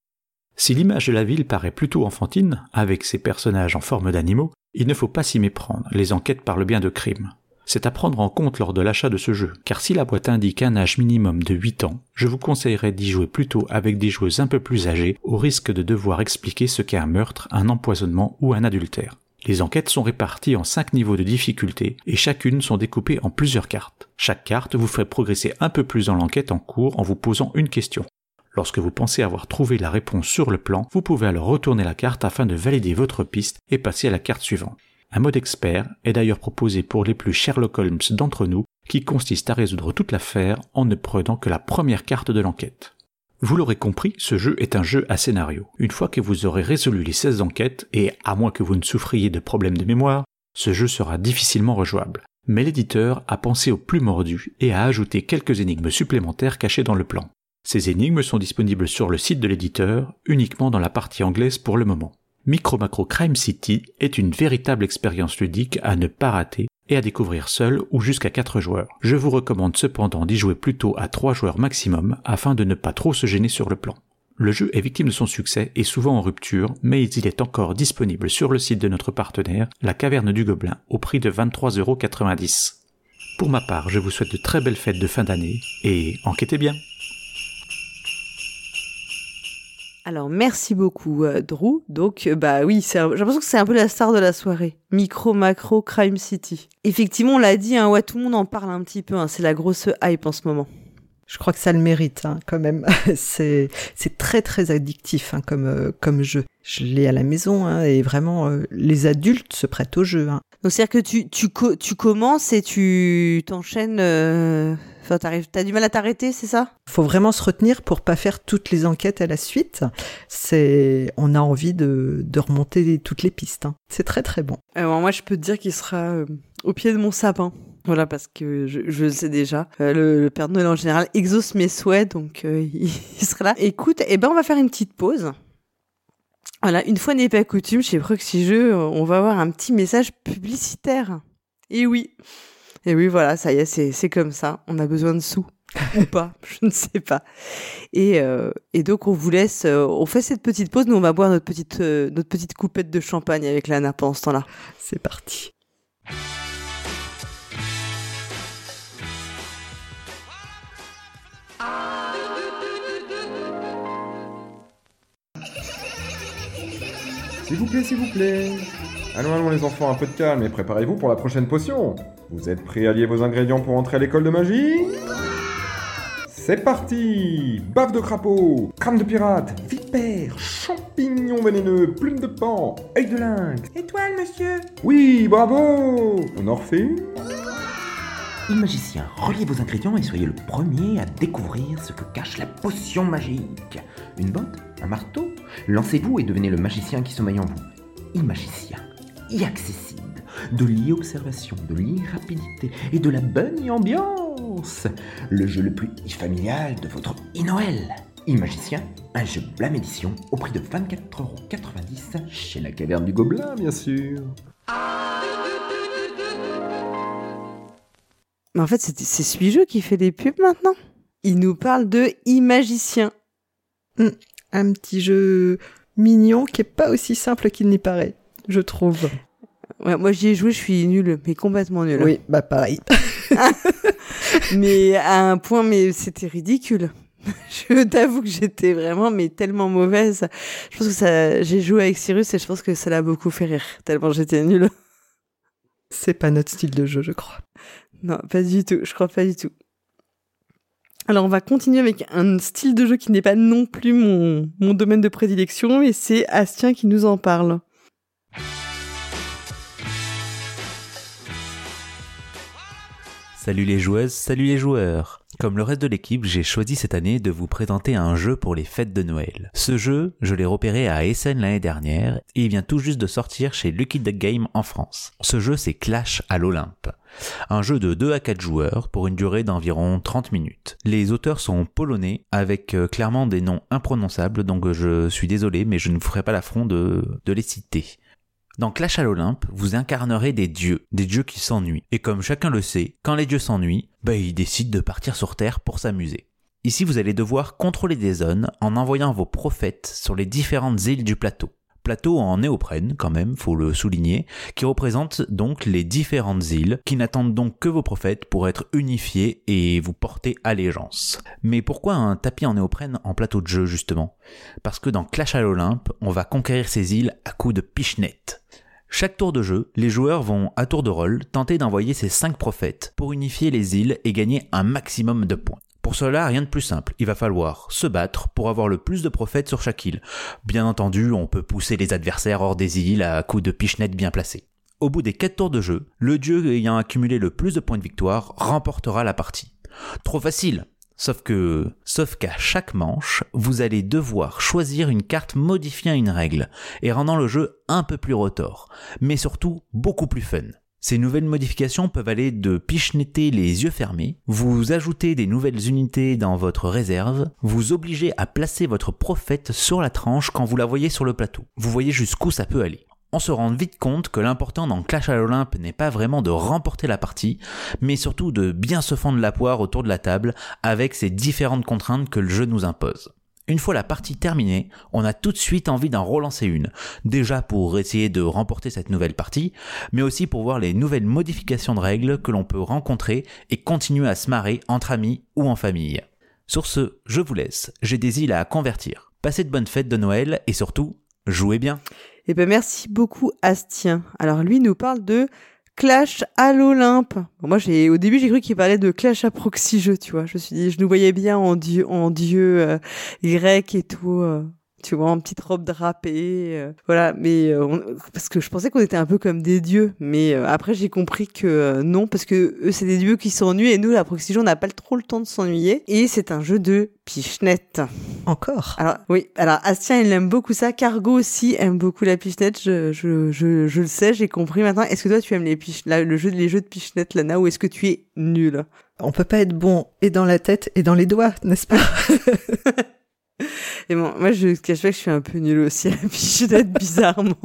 Speaker 12: Si l'image de la ville paraît plutôt enfantine, avec ses personnages en forme d'animaux, il ne faut pas s'y méprendre, les enquêtes parlent bien de crime. C'est à prendre en compte lors de l'achat de ce jeu, car si la boîte indique un âge minimum de 8 ans, je vous conseillerais d'y jouer plutôt avec des joueuses un peu plus âgées, au risque de devoir expliquer ce qu'est un meurtre, un empoisonnement ou un adultère. Les enquêtes sont réparties en 5 niveaux de difficulté et chacune sont découpées en plusieurs cartes. Chaque carte vous ferait progresser un peu plus dans l'enquête en cours en vous posant une question. Lorsque vous pensez avoir trouvé la réponse sur le plan, vous pouvez alors retourner la carte afin de valider votre piste et passer à la carte suivante. Un mode expert est d'ailleurs proposé pour les plus Sherlock Holmes d'entre nous, qui consiste à résoudre toute l'affaire en ne prenant que la première carte de l'enquête. Vous l'aurez compris, ce jeu est un jeu à scénario. Une fois que vous aurez résolu les 16 enquêtes, et à moins que vous ne souffriez de problèmes de mémoire, ce jeu sera difficilement rejouable. Mais l'éditeur a pensé au plus mordu et a ajouté quelques énigmes supplémentaires cachées dans le plan. Ces énigmes sont disponibles sur le site de l'éditeur, uniquement dans la partie anglaise pour le moment. Micro Macro Crime City est une véritable expérience ludique à ne pas rater et à découvrir seul ou jusqu'à 4 joueurs. Je vous recommande cependant d'y jouer plutôt à 3 joueurs maximum afin de ne pas trop se gêner sur le plan. Le jeu est victime de son succès et souvent en rupture, mais il est encore disponible sur le site de notre partenaire, la Caverne du Gobelin, au prix de 23,90€. Pour ma part, je vous souhaite de très belles fêtes de fin d'année et enquêtez bien.
Speaker 1: Alors merci beaucoup euh, Drew. Donc euh, bah oui, j'ai l'impression que c'est un peu la star de la soirée. Micro macro Crime City. Effectivement, on l'a dit, hein, ouais, tout le monde en parle un petit peu. hein, c'est la grosse hype en ce moment.
Speaker 2: Je crois que ça le mérite hein, quand même. c'est c'est très très addictif hein, comme euh, comme jeu. Je l'ai à la maison hein, et vraiment les adultes se prêtent au jeu.
Speaker 1: Donc c'est-à-dire que tu tu co- tu commences et tu t'enchaînes. Enfin, t'arrives, t'as du mal à t'arrêter, c'est ça?
Speaker 2: Faut vraiment se retenir pour pas faire toutes les enquêtes à la suite. C'est on a envie de de remonter toutes les pistes. hein. C'est très très bon.
Speaker 1: Alors moi, je peux te dire qu'il sera euh, au pied de mon sapin. Voilà, parce que je, je le sais déjà. Euh, le, le Père Noël en général exauce mes souhaits, donc euh, il, il sera là. Écoute, eh ben on va faire une petite pause. Voilà, une fois n'est pas coutume, chez Proxy Jeux, on va avoir un petit message publicitaire. Et oui. Et oui, voilà, ça y est, c'est comme ça. On a besoin de sous. ou pas, je ne sais pas. Et, euh, et donc on vous laisse, euh, on fait cette petite pause, nous on va boire notre petite, euh, notre petite coupette de champagne avec la nappe en ce temps-là.
Speaker 2: C'est parti.
Speaker 13: S'il vous plaît, s'il vous plaît. Allons, allons les enfants, un peu de calme et préparez-vous pour la prochaine potion. Vous êtes prêts à lier vos ingrédients pour entrer à l'école de magie C'est parti Bave de crapaud, crâne de pirate, vipère, champignons vénéneux, plume de pan, œil de lynx.
Speaker 14: Étoile, monsieur
Speaker 13: Oui, bravo On en refait une
Speaker 14: Magicien, reliez vos ingrédients et soyez le premier à découvrir ce que cache la potion magique. Une botte Un marteau Lancez-vous et devenez le magicien qui sommeille en vous. Imagicien, accessible, de l'e-observation, de l'e-rapidité et de la bonne ambiance. Le jeu le plus familial de votre e-Noël. Imagicien, un jeu blâme édition au prix de 24,90€ chez la caverne du Gobelin, bien sûr.
Speaker 1: Mais en fait, c'est Suijeux qui fait les pubs maintenant. Il nous parle de Imagicien.
Speaker 2: Hmm, un petit jeu mignon qui est pas aussi simple qu'il n'y paraît, je trouve.
Speaker 1: Ouais, moi j'y ai joué, je suis nulle, mais complètement nulle.
Speaker 2: Oui, bah pareil.
Speaker 1: mais à un point, mais c'était ridicule. Je t'avoue que j'étais vraiment, mais tellement mauvaise. Je pense que ça, j'ai joué avec Cyrus et je pense que ça l'a beaucoup fait rire, tellement j'étais nulle.
Speaker 2: C'est pas notre style de jeu, je crois.
Speaker 1: Non, pas du tout, je crois pas du tout. Alors on va continuer avec un style de jeu qui n'est pas non plus mon, mon domaine de prédilection, et c'est Astien qui nous en parle.
Speaker 15: Salut les joueuses, salut les joueurs. Comme le reste de l'équipe, j'ai choisi cette année de vous présenter un jeu pour les fêtes de Noël. Ce jeu, je l'ai repéré à Essen l'année dernière et il vient tout juste de sortir chez Lucky Duck Game en France. Ce jeu, c'est Clash à l'Olympe. Un jeu de 2 à 4 joueurs pour une durée d'environ 30 minutes. Les auteurs sont polonais avec euh, clairement des noms imprononçables donc euh, je suis désolé mais je ne vous ferai pas l'affront de, de les citer. Dans Clash à l'Olympe, vous incarnerez des dieux, des dieux qui s'ennuient. Et comme chacun le sait, quand les dieux s'ennuient, bah ils décident de partir sur Terre pour s'amuser. Ici, vous allez devoir contrôler des zones en envoyant vos prophètes sur les différentes îles du plateau. Plateau en néoprène, quand même, faut le souligner, qui représente donc les différentes îles, qui n'attendent donc que vos prophètes pour être unifiés et vous porter allégeance. Mais pourquoi un tapis en néoprène en plateau de jeu, justement? Parce que dans Clash à l'Olympe, on va conquérir ces îles à coups de pichenette. Chaque tour de jeu, les joueurs vont, à tour de rôle, tenter d'envoyer ces 5 prophètes pour unifier les îles et gagner un maximum de points. Pour cela, rien de plus simple. Il va falloir se battre pour avoir le plus de prophètes sur chaque île. Bien entendu, on peut pousser les adversaires hors des îles à coups de pichenettes bien placés. Au bout des 4 tours de jeu, le dieu ayant accumulé le plus de points de victoire remportera la partie. Trop facile Sauf que, sauf qu'à chaque manche, vous allez devoir choisir une carte modifiant une règle et rendant le jeu un peu plus rotor, mais surtout beaucoup plus fun. Ces nouvelles modifications peuvent aller de pichenetter les yeux fermés, vous ajouter des nouvelles unités dans votre réserve, vous obliger à placer votre prophète sur la tranche quand vous la voyez sur le plateau. Vous voyez jusqu'où ça peut aller. On se rend vite compte que l'important dans Clash à l'Olympe n'est pas vraiment de remporter la partie, mais surtout de bien se fendre la poire autour de la table avec ces différentes contraintes que le jeu nous impose. Une fois la partie terminée, on a tout de suite envie d'en relancer une. Déjà pour essayer de remporter cette nouvelle partie, mais aussi pour voir les nouvelles modifications de règles que l'on peut rencontrer et continuer à se marrer entre amis ou en famille. Sur ce, je vous laisse, j'ai des îles à convertir. Passez de bonnes fêtes de Noël et surtout, jouez bien.
Speaker 1: Eh ben merci beaucoup Astien. Alors lui nous parle de Clash à l'Olympe. Moi j'ai au début j'ai cru qu'il parlait de Clash à proxy tu vois. Je me suis dit je nous voyais bien en dieu en dieu euh, grec et tout. euh, tu vois, en petite robe drapée, euh, voilà. Mais euh, on- parce que je pensais qu'on était un peu comme des dieux, mais euh, après j'ai compris que non, parce que eux c'est des dieux qui s'ennuient et nous la proxy on n'a pas trop le temps de s'ennuyer. Et c'est un jeu de pichenette.
Speaker 2: Encore?
Speaker 1: Alors oui, alors Astien il aime beaucoup ça, Cargo aussi aime beaucoup la pichenette, je, je, je, je le sais, j'ai compris maintenant. Est-ce que toi tu aimes les pich la- le jeu les jeux de pichenette Lana ou est-ce que tu es nul
Speaker 2: On peut pas être bon et dans la tête et dans les doigts, n'est-ce pas?
Speaker 1: Et bon, moi je cache pas que je suis un peu nul aussi à la pichenette bizarrement.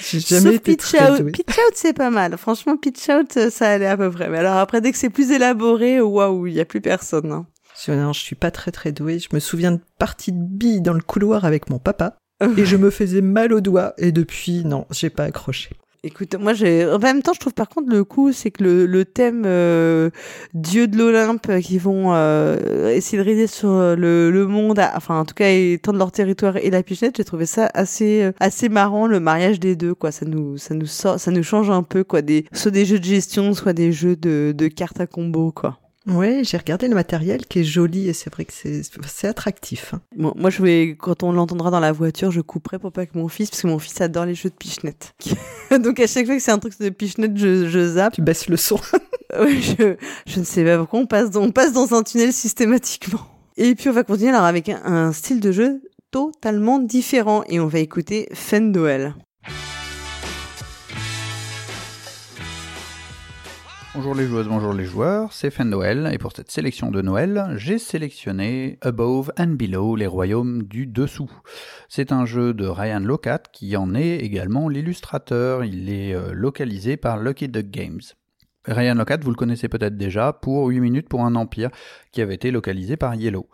Speaker 2: J'ai jamais
Speaker 1: Sauf
Speaker 2: été
Speaker 1: Pitch
Speaker 2: très
Speaker 1: Out.
Speaker 2: douée.
Speaker 1: Pitch Out, c'est pas mal. Franchement, Pitch Out, euh, ça allait à peu près. Mais alors après, dès que c'est plus élaboré, waouh, il y a plus personne. hein.
Speaker 2: Je- Non, je suis pas très très douée. Je me souviens de parties de billes dans le couloir avec mon papa. Et je me faisais mal aux doigts. Et depuis, non, j'ai pas accroché.
Speaker 1: Écoute, moi, j'ai. En même temps, je trouve par contre le coup, c'est que le, le thème euh, dieu de l'Olympe euh, qui vont euh, essayer de régner sur euh, le, le monde, enfin en tout cas étendre leur territoire et la pichenette, j'ai trouvé ça assez euh, assez marrant le mariage des deux quoi. Ça nous ça nous sort, ça nous change un peu quoi des soit des jeux de gestion, soit des jeux de de cartes à combo quoi.
Speaker 2: Ouais, j'ai regardé le matériel qui est joli et c'est vrai que c'est c'est attractif. hein.
Speaker 1: Bon, moi, je vais, quand on l'entendra dans la voiture, je couperai pour pas que mon fils, parce que mon fils adore les jeux de pichenette. Donc, à chaque fois que c'est un truc de pichenette, je, je zappe.
Speaker 2: Tu baisses le son.
Speaker 1: oui, je, je ne sais pas pourquoi on passe, dans, on passe dans un tunnel systématiquement. Et puis, on va continuer alors avec un, un style de jeu totalement différent et on va écouter Fen
Speaker 16: Bonjour les joueuses, bonjour les joueurs, c'est Fin Noël et pour cette sélection de Noël, j'ai sélectionné Above and Below, les royaumes du dessous. C'est un jeu de Ryan Locat qui en est également l'illustrateur, il est euh, localisé par Lucky Duck Games. Ryan Locat, vous le connaissez peut-être déjà pour 8 minutes pour un empire qui avait été localisé par Yellow.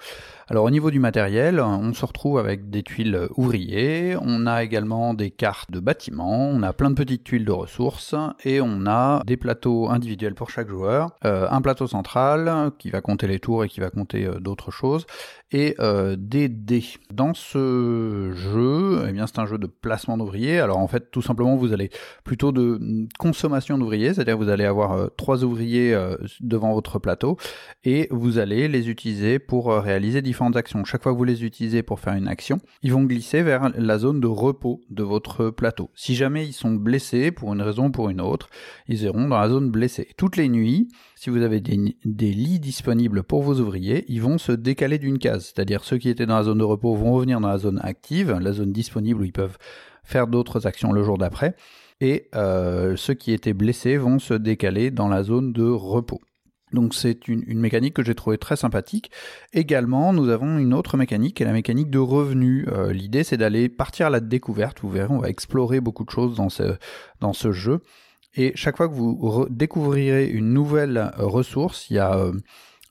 Speaker 16: Alors au niveau du matériel, on se retrouve avec des tuiles ouvriers, on a également des cartes de bâtiments, on a plein de petites tuiles de ressources et on a des plateaux individuels pour chaque joueur, euh, un plateau central qui va compter les tours et qui va compter euh, d'autres choses et euh, des dés. Dans ce jeu, eh bien c'est un jeu de placement d'ouvriers. Alors en fait, tout simplement, vous allez plutôt de mm, consommation d'ouvriers, c'est-à-dire vous allez avoir trois ouvriers devant votre plateau et vous allez les utiliser pour réaliser Chaque fois que vous les utilisez pour faire une action, ils vont glisser vers la zone de repos de votre plateau. Si jamais ils sont blessés pour une raison ou pour une autre, ils iront dans la zone blessée. Toutes les nuits, si vous avez des, des lits disponibles pour vos ouvriers, ils vont se décaler d'une case. C'est-à-dire ceux qui étaient dans la zone de repos vont revenir dans la zone active, la zone disponible où ils peuvent faire d'autres actions le jour d'après. Et euh, ceux qui étaient blessés vont se décaler dans la zone de repos. Donc c'est une, mécanique que j'ai trouvée très sympathique. Également, nous avons une autre mécanique qui est la mécanique de revenu. Euh, L'idée c'est d'aller partir à la découverte. Vous verrez, on va explorer beaucoup de choses dans ce, dans ce jeu. Et chaque fois que vous re- découvrirez une nouvelle euh, ressource, il y a euh,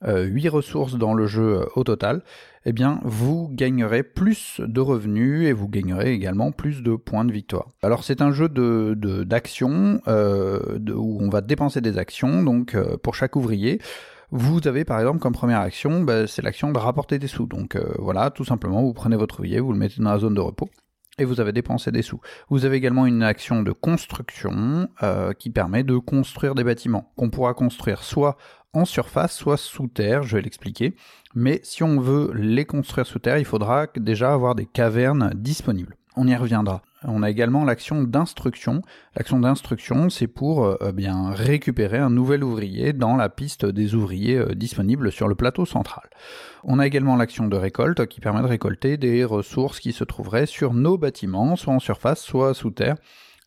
Speaker 16: euh, 8 ressources dans le jeu euh, au total, eh bien vous gagnerez plus de revenus et vous gagnerez également plus de points de victoire. Alors c'est un jeu de d'action euh, où on va dépenser des actions, donc euh, pour chaque ouvrier. Vous avez par exemple comme première action, bah, c'est l'action de rapporter des sous. Donc euh, voilà, tout simplement, vous prenez votre ouvrier, vous le mettez dans la zone de repos et vous avez dépensé des sous. Vous avez également une action de construction euh, qui permet de construire des bâtiments qu'on pourra construire soit en surface, soit sous terre, je vais l'expliquer. Mais si on veut les construire sous terre, il faudra déjà avoir des cavernes disponibles. On y reviendra. On a également l'action d'instruction. L'action d'instruction, c'est pour euh, bien récupérer un nouvel ouvrier dans la piste des ouvriers euh, disponibles sur le plateau central. On a également l'action de récolte qui permet de récolter des ressources qui se trouveraient sur nos bâtiments, soit en surface, soit sous terre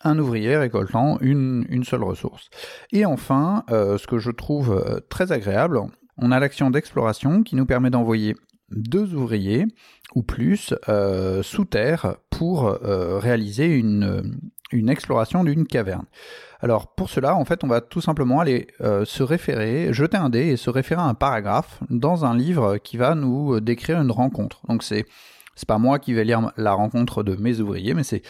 Speaker 16: un ouvrier récoltant une, seule ressource. Et enfin, euh, ce que je trouve euh, très agréable, on a l'action d'exploration qui nous permet d'envoyer deux ouvriers ou plus euh, sous terre pour euh, réaliser une, une exploration d'une caverne. Alors pour cela, en fait, on va tout simplement aller euh, se référer, jeter un dé et se référer à un paragraphe dans un livre qui va nous décrire une rencontre. Donc c'est c'est pas moi qui vais lire la rencontre de mes ouvriers, mais c'est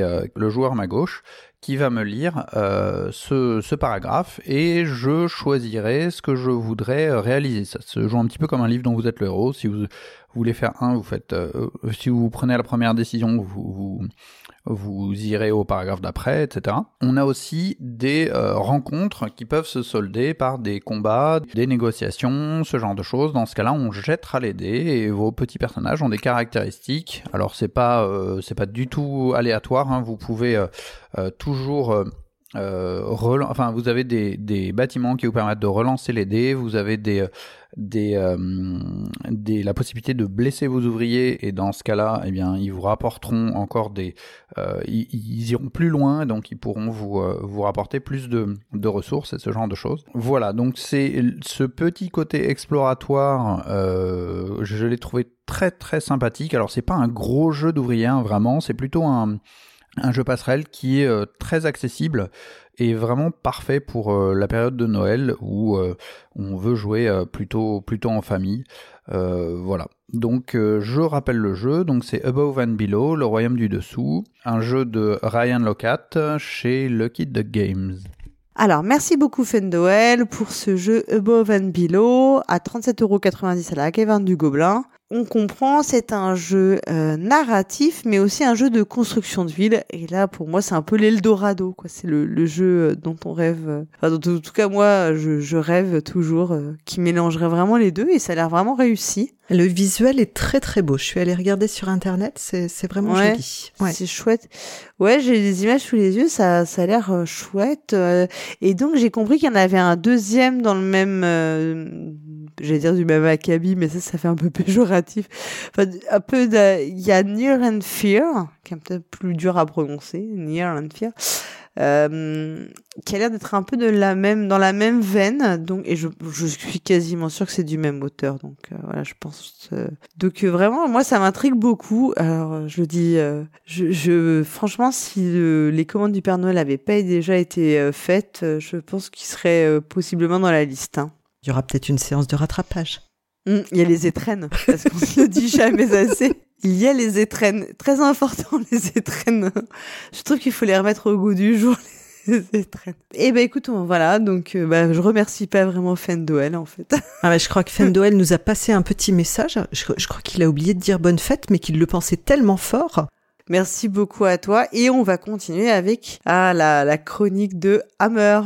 Speaker 16: euh, le joueur à ma gauche qui va me lire euh, ce, paragraphe et je choisirai ce que je voudrais euh, réaliser. Ça se joue un petit peu comme un livre dont vous êtes le héros. Voulez faire un, vous faites. euh, si vous prenez la première décision, vous, vous vous irez au paragraphe d'après, etc. On a aussi des euh, rencontres qui peuvent se solder par des combats, des négociations, ce genre de choses. Dans ce cas-là, on jettera les dés et vos petits personnages ont des caractéristiques. Alors c'est pas euh, c'est pas du tout aléatoire. hein. Vous pouvez euh, euh, toujours euh, enfin vous avez des, des bâtiments qui vous permettent de relancer les dés. Vous avez des euh, des, euh, des la possibilité de blesser vos ouvriers et dans ce cas-là, eh bien ils vous rapporteront encore des euh, ils, ils iront plus loin donc ils pourront vous euh, vous rapporter plus de, de ressources et ce genre de choses. Voilà, donc c'est ce petit côté exploratoire euh, je l'ai trouvé très très sympathique. Alors c'est pas un gros jeu d'ouvriers hein, vraiment, c'est plutôt un Un jeu passerelle qui est euh, très accessible et vraiment parfait pour euh, la période de Noël où euh, on veut jouer plutôt, plutôt en famille. Voilà. Donc je rappelle le jeu, donc c'est Above and Below, le royaume du dessous, un jeu de Ryan Locat chez Lucky Duck Games.
Speaker 1: Alors, merci beaucoup Fendoel pour ce jeu Above and Below à 37,90€ à la caverne du Gobelin. On comprend, c'est un jeu euh, narratif, mais aussi un jeu de construction de ville. Et là, pour moi, c'est un peu l'Eldorado, quoi. C'est le, le jeu dont on rêve. euh, Enfin, dont, en tout cas, moi, je, je rêve toujours, euh, qui mélangerait vraiment les deux, et ça a l'air vraiment réussi.
Speaker 2: Le visuel est très très beau. Je suis allée regarder sur internet, c'est c'est vraiment
Speaker 1: Ouais,
Speaker 2: joli. Ouais.
Speaker 1: C'est chouette. Ouais, j'ai des images sous les yeux, ça, ça a l'air euh, chouette. euh, et donc, j'ai compris qu'il y en avait un deuxième dans le même, euh, j'allais dire du même acabit, mais ça, ça fait un peu péjoratif. Enfin, un peu de, il y a Near and Fear, qui est peut-être plus dur à prononcer, Near and Fear. Euh, qui a l'air d'être un peu de la même dans la même veine donc et je, je suis quasiment sûre que c'est du même auteur donc euh, voilà je pense euh, donc euh, vraiment moi ça m'intrigue beaucoup alors euh, je le dis je, je franchement si le- les commandes du Père Noël n'avaient pas déjà été faites je pense qu'il serait possiblement dans la liste hein.
Speaker 2: Il y aura peut-être une séance de rattrapage.
Speaker 1: Hum, il y a les étrennes parce qu'on ne le dit jamais assez il y a les étrennes très important les étrennes je trouve qu'il faut les remettre au goût du jour les étrennes et ben écoute voilà donc euh, bah, je remercie pas vraiment Fendoel en fait
Speaker 2: Ah ouais, je crois que Fendoel nous a passé un petit message. Je, je crois qu'il a oublié de dire bonne fête, mais qu'il le pensait tellement fort.
Speaker 1: Merci beaucoup à toi et on va continuer avec ah, la, la chronique de Hammer.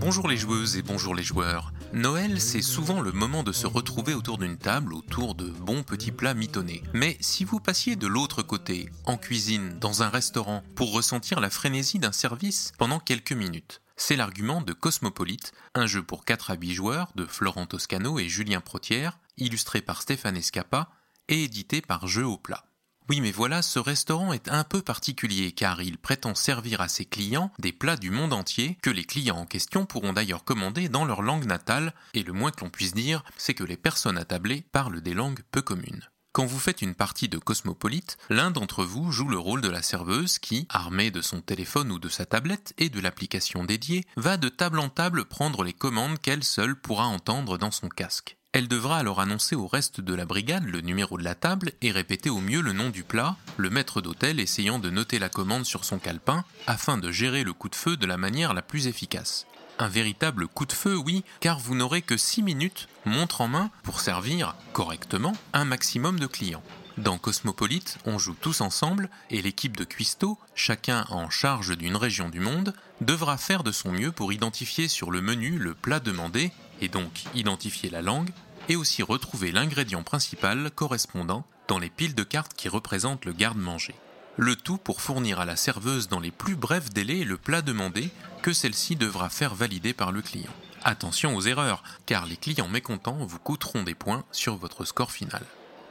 Speaker 17: Bonjour les joueuses et bonjour les joueurs. Noël, c'est souvent le moment de se retrouver autour d'une table autour de bons petits plats mitonnés. Mais si vous passiez de l'autre côté, en cuisine, dans un restaurant, pour ressentir la frénésie d'un service pendant quelques minutes, c'est l'argument de Cosmopolite, un jeu pour 4 à 8 joueurs de Florent Toscano et Julien Protière, illustré par Stéphane Escapa et édité par Jeux au plat. Oui, mais voilà, ce restaurant est un peu particulier car il prétend servir à ses clients des plats du monde entier que les clients en question pourront d'ailleurs commander dans leur langue natale et le moins que l'on puisse dire, c'est que les personnes attablées parlent des langues peu communes. Quand vous faites une partie de Cosmopolite, l'un d'entre vous joue le rôle de la serveuse qui, armée de son téléphone ou de sa tablette et de l'application dédiée, va de table en table prendre les commandes qu'elle seule pourra entendre dans son casque. Elle devra alors annoncer au reste de la brigade le numéro de la table et répéter au mieux le nom du plat, le maître d'hôtel essayant de noter la commande sur son calepin afin de gérer le coup de feu de la manière la plus efficace. Un véritable coup de feu, oui, car vous n'aurez que 6 minutes, montre en main, pour servir, correctement, un maximum de clients. Dans Cosmopolite, on joue tous ensemble et l'équipe de cuistots, chacun en charge d'une région du monde, devra faire de son mieux pour identifier sur le menu le plat demandé et donc identifier la langue et aussi retrouver l'ingrédient principal correspondant dans les piles de cartes qui représentent le garde-manger. Le tout pour fournir à la serveuse dans les plus brefs délais le plat demandé que celle-ci devra faire valider par le client. Attention aux erreurs, car les clients mécontents vous coûteront des points sur votre score final.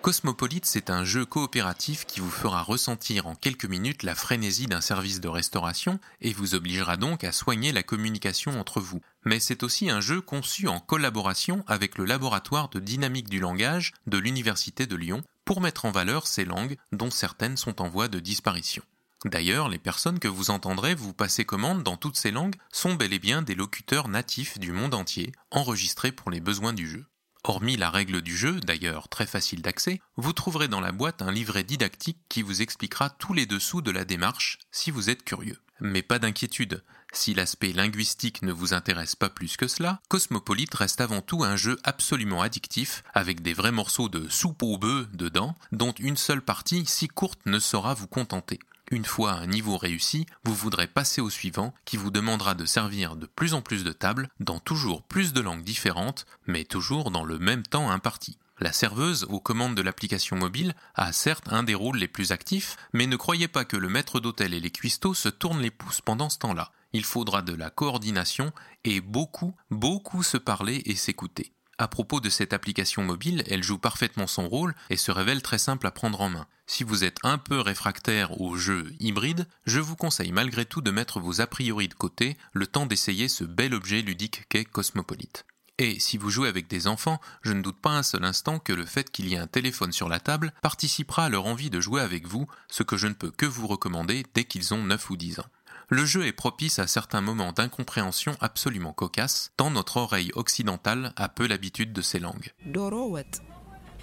Speaker 17: Cosmopolite, c'est un jeu coopératif qui vous fera ressentir en quelques minutes la frénésie d'un service de restauration et vous obligera donc à soigner la communication entre vous. Mais c'est aussi un jeu conçu en collaboration avec le laboratoire de dynamique du langage de l'Université de Lyon pour mettre en valeur ces langues dont certaines sont en voie de disparition. D'ailleurs, les personnes que vous entendrez vous passer commande dans toutes ces langues sont bel et bien des locuteurs natifs du monde entier, enregistrés pour les besoins du jeu. Hormis la règle du jeu, d'ailleurs très facile d'accès, vous trouverez dans la boîte un livret didactique qui vous expliquera tous les dessous de la démarche si vous êtes curieux. Mais pas d'inquiétude, si l'aspect linguistique ne vous intéresse pas plus que cela, Cosmopolite reste avant tout un jeu absolument addictif, avec des vrais morceaux de soupe au bœuf dedans, dont une seule partie si courte ne saura vous contenter. Une fois un niveau réussi, vous voudrez passer au suivant qui vous demandera de servir de plus en plus de tables dans toujours plus de langues différentes, mais toujours dans le même temps imparti. La serveuse, aux commandes de l'application mobile, a certes un des rôles les plus actifs, mais ne croyez pas que le maître d'hôtel et les cuistots se tournent les pouces pendant ce temps-là. Il faudra de la coordination et beaucoup, beaucoup se parler et s'écouter. À propos de cette application mobile, elle joue parfaitement son rôle et se révèle très simple à prendre en main. Si vous êtes un peu réfractaire aux jeux hybrides, je vous conseille malgré tout de mettre vos a priori de côté le temps d'essayer ce bel objet ludique qu'est Cosmopolite. Et si vous jouez avec des enfants, je ne doute pas un seul instant que le fait qu'il y ait un téléphone sur la table participera à leur envie de jouer avec vous, ce que je ne peux que vous recommander dès qu'ils ont 9 ou 10 ans le jeu est propice à certains moments d'incompréhension absolument cocasses, tant notre oreille occidentale a peu l'habitude de ces langues.
Speaker 18: Dorowet.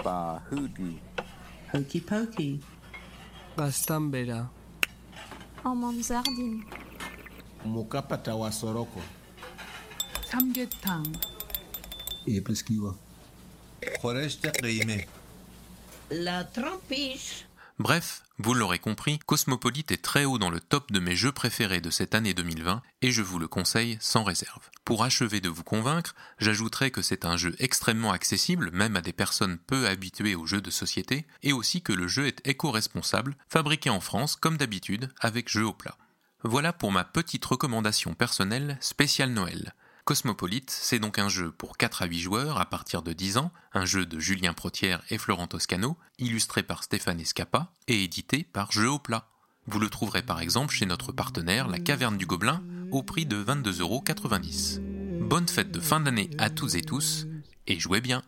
Speaker 19: Bahoudi.
Speaker 18: Hokey pokey. Bastambela.
Speaker 19: Amanzardine. Mokapatawa soroko.
Speaker 18: Samgetang.
Speaker 19: Et
Speaker 20: plus qu'il
Speaker 18: La trempiche.
Speaker 17: Bref, vous l'aurez compris, Cosmopolite est très haut dans le top de mes jeux préférés de cette année 2020 et je vous le conseille sans réserve. Pour achever de vous convaincre, j'ajouterai que c'est un jeu extrêmement accessible même à des personnes peu habituées aux jeux de société et aussi que le jeu est éco-responsable, fabriqué en France comme d'habitude avec jeu au plat. Voilà pour ma petite recommandation personnelle spéciale Noël. Cosmopolite, c'est donc un jeu pour 4 à 8 joueurs à partir de 10 ans, un jeu de Julien Protière et Florent Toscano, illustré par Stéphane Escapa et édité par Jeu au plat. Vous le trouverez par exemple chez notre partenaire La Caverne du Gobelin au prix de 22,90€. Bonne fête de fin d'année à toutes et tous et jouez bien.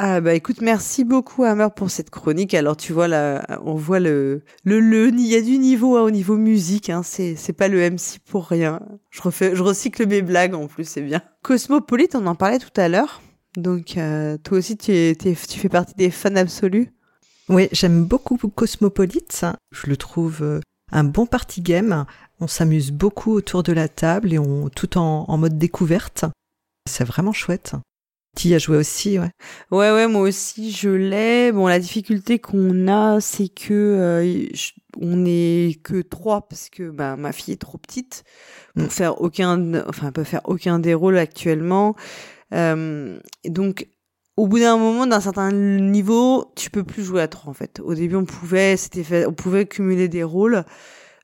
Speaker 1: Ah bah écoute, merci beaucoup Hammer pour cette chronique. Alors tu vois là, on voit le le le il y a du niveau hein, au niveau musique. Hein, c'est c'est pas le MC pour rien. Je refais, je recycle mes blagues en plus, c'est bien. Cosmopolite, on en parlait tout à l'heure. Donc euh, toi aussi tu es, tu fais partie des fans absolus.
Speaker 2: Oui, j'aime beaucoup Cosmopolite. Je le trouve euh, un bon party game. On s'amuse beaucoup autour de la table et on tout en, en mode découverte. C'est vraiment chouette. Y as joué aussi, ouais.
Speaker 1: Ouais, ouais, moi aussi, je l'ai. Bon, la difficulté qu'on a, c'est que euh, je- on est que trois parce que bah, ma fille est trop petite pour faire aucun, enfin, peut faire aucun des rôles actuellement. Euh, et donc, au bout d'un moment, d'un certain niveau, tu peux plus jouer à trois en fait. Au début, on pouvait, c'était fait, on pouvait cumuler des rôles.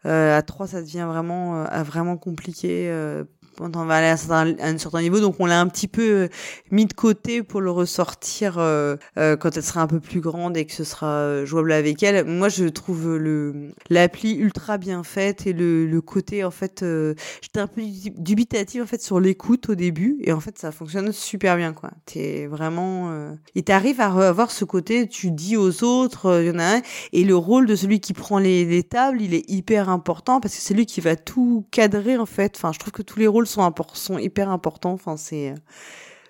Speaker 1: Euh, à trois, ça devient vraiment, euh, vraiment compliqué. Euh, quand on va aller à un certain, niveau, donc on l'a un petit peu euh, mis de côté pour le ressortir euh, euh, quand elle sera un peu plus grande et que ce sera euh, jouable avec elle. Moi, je trouve le l'appli ultra bien faite et le, le côté en fait, euh, j'étais un peu dubitative en fait sur l'écoute au début et en fait ça fonctionne super bien quoi. T'es vraiment et t'arrives à avoir ce côté, tu dis aux autres, il y en a un et le rôle de celui qui prend les, les tables, il est hyper important parce que c'est lui qui va tout cadrer en fait. Enfin, je trouve que tous les rôles sont hyper importants. Enfin, c'est euh,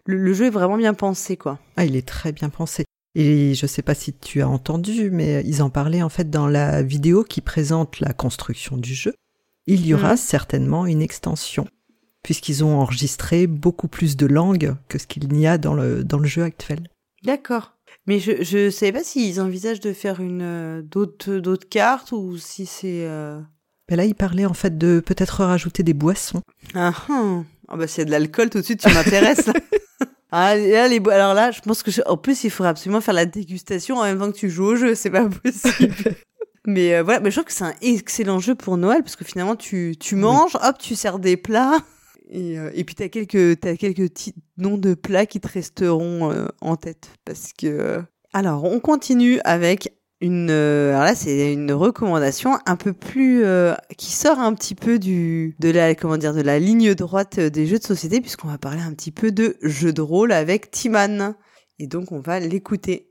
Speaker 1: le, le jeu est vraiment bien pensé quoi.
Speaker 2: Ah, il est très bien pensé. Et je sais pas si tu as entendu, mais ils en parlaient en fait dans la vidéo qui présente la construction du jeu. Il y aura
Speaker 1: Mhm.
Speaker 2: certainement une extension, puisqu'ils ont enregistré beaucoup plus de langues que ce qu'il n'y a dans le, dans le jeu actuel.
Speaker 1: D'accord. Mais je je savais pas s'ils envisagent de faire une euh, d'autres d'autres cartes ou si c'est euh...
Speaker 2: Mais là, il parlait en fait de peut-être rajouter des boissons.
Speaker 1: ah bah s'il y a de l'alcool tout de suite tu m'intéresses. ah là, les bo- alors là je pense que je- en plus il faudrait absolument faire la dégustation en même temps que tu joues au jeu c'est pas possible. Mais euh, voilà, mais je trouve que c'est un excellent jeu pour Noël parce que finalement tu tu manges, hop, tu sers des plats et euh, et puis t'as quelques t'as quelques petits noms de plats qui te resteront euh, en tête parce que alors on continue avec euh, alors là c'est une recommandation un peu plus euh, qui sort un petit peu de la comment de la ligne droite des jeux de société puisqu'on va parler un petit peu de jeux de rôle avec Timan et donc on va l'écouter.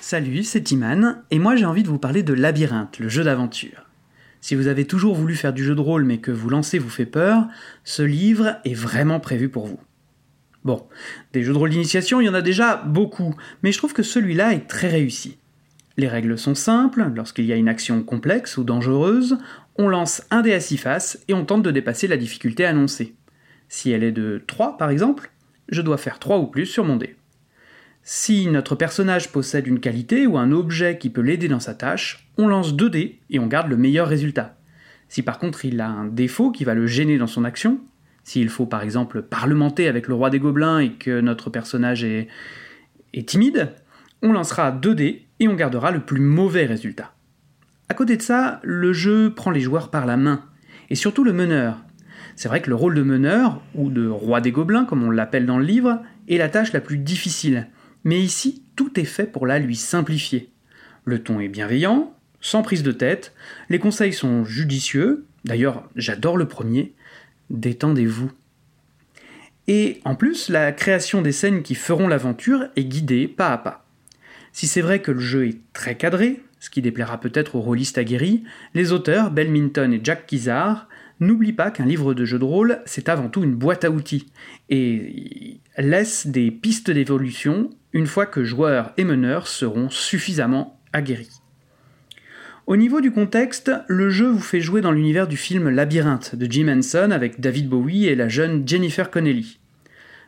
Speaker 21: Salut, c'est Timan, et moi j'ai envie de vous parler de Labyrinthe, le jeu d'aventure. Si vous avez toujours voulu faire du jeu de rôle mais que vous lancez vous fait peur, ce livre est vraiment prévu pour vous. Bon, des jeux de rôle d'initiation, il y en a déjà beaucoup, mais je trouve que celui-là est très réussi. Les règles sont simples, lorsqu'il y a une action complexe ou dangereuse, on lance un dé à six faces et on tente de dépasser la difficulté annoncée. Si elle est de 3 par exemple, je dois faire 3 ou plus sur mon dé. Si notre personnage possède une qualité ou un objet qui peut l'aider dans sa tâche, on lance 2 dés et on garde le meilleur résultat. Si par contre il a un défaut qui va le gêner dans son action, s'il faut par exemple parlementer avec le roi des gobelins et que notre personnage est, timide, on lancera 2 dés et on gardera le plus mauvais résultat. À côté de ça, le jeu prend les joueurs par la main, et surtout le meneur. C'est vrai que le rôle de meneur, ou de roi des gobelins comme on l'appelle dans le livre, est la tâche la plus difficile, mais ici tout est fait pour la lui simplifier. Le ton est bienveillant, sans prise de tête, les conseils sont judicieux, d'ailleurs j'adore le premier, détendez-vous. Et en plus, la création des scènes qui feront l'aventure est guidée pas à pas. Si c'est vrai que le jeu est très cadré, ce qui déplaira peut-être aux rôlistes aguerris, les auteurs, Belminton et Jack Kizar, n'oublient pas qu'un livre de jeu de rôle, c'est avant tout une boîte à outils, et laissent des pistes d'évolution une fois que joueurs et meneurs seront suffisamment aguerris. Au niveau du contexte, le jeu vous fait jouer dans l'univers du film Labyrinthe de Jim Henson avec David Bowie et la jeune Jennifer Connelly.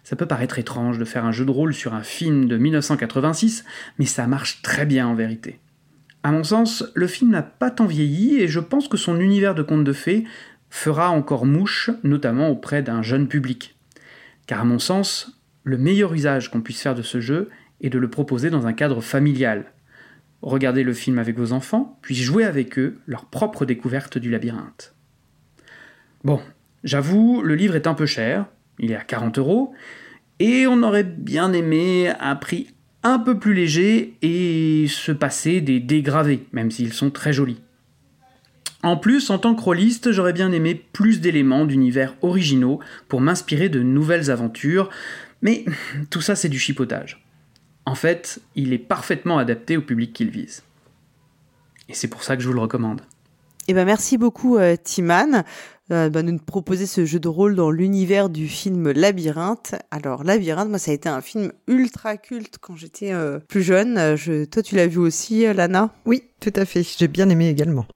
Speaker 21: Ça peut paraître étrange de faire un jeu de rôle sur un film de 1986, mais ça marche très bien en vérité. À mon sens, le film n'a pas tant vieilli et je pense que son univers de contes de fées fera encore mouche, notamment auprès d'un jeune public. Car à mon sens, le meilleur usage qu'on puisse faire de ce jeu est de le proposer dans un cadre familial. Regardez le film avec vos enfants, puis jouez avec eux leur propre découverte du labyrinthe. Bon, j'avoue, le livre est un peu cher, il est à 40 euros, et on aurait bien aimé un prix un peu plus léger et se passer des dégravés, même s'ils sont très jolis. En plus, en tant que rôliste, j'aurais bien aimé plus d'éléments d'univers originaux pour m'inspirer de nouvelles aventures, mais tout ça c'est du chipotage. En fait, il est parfaitement adapté au public qu'il vise. Et c'est pour ça que je vous le recommande.
Speaker 1: Eh ben merci beaucoup euh, Timan euh, bah, de nous proposer ce jeu de rôle dans l'univers du film Labyrinthe. Alors Labyrinthe, moi ça a été un film ultra culte quand j'étais euh, plus jeune. Je, toi tu l'as vu aussi, Lana?
Speaker 2: Oui, tout à fait. J'ai bien aimé également.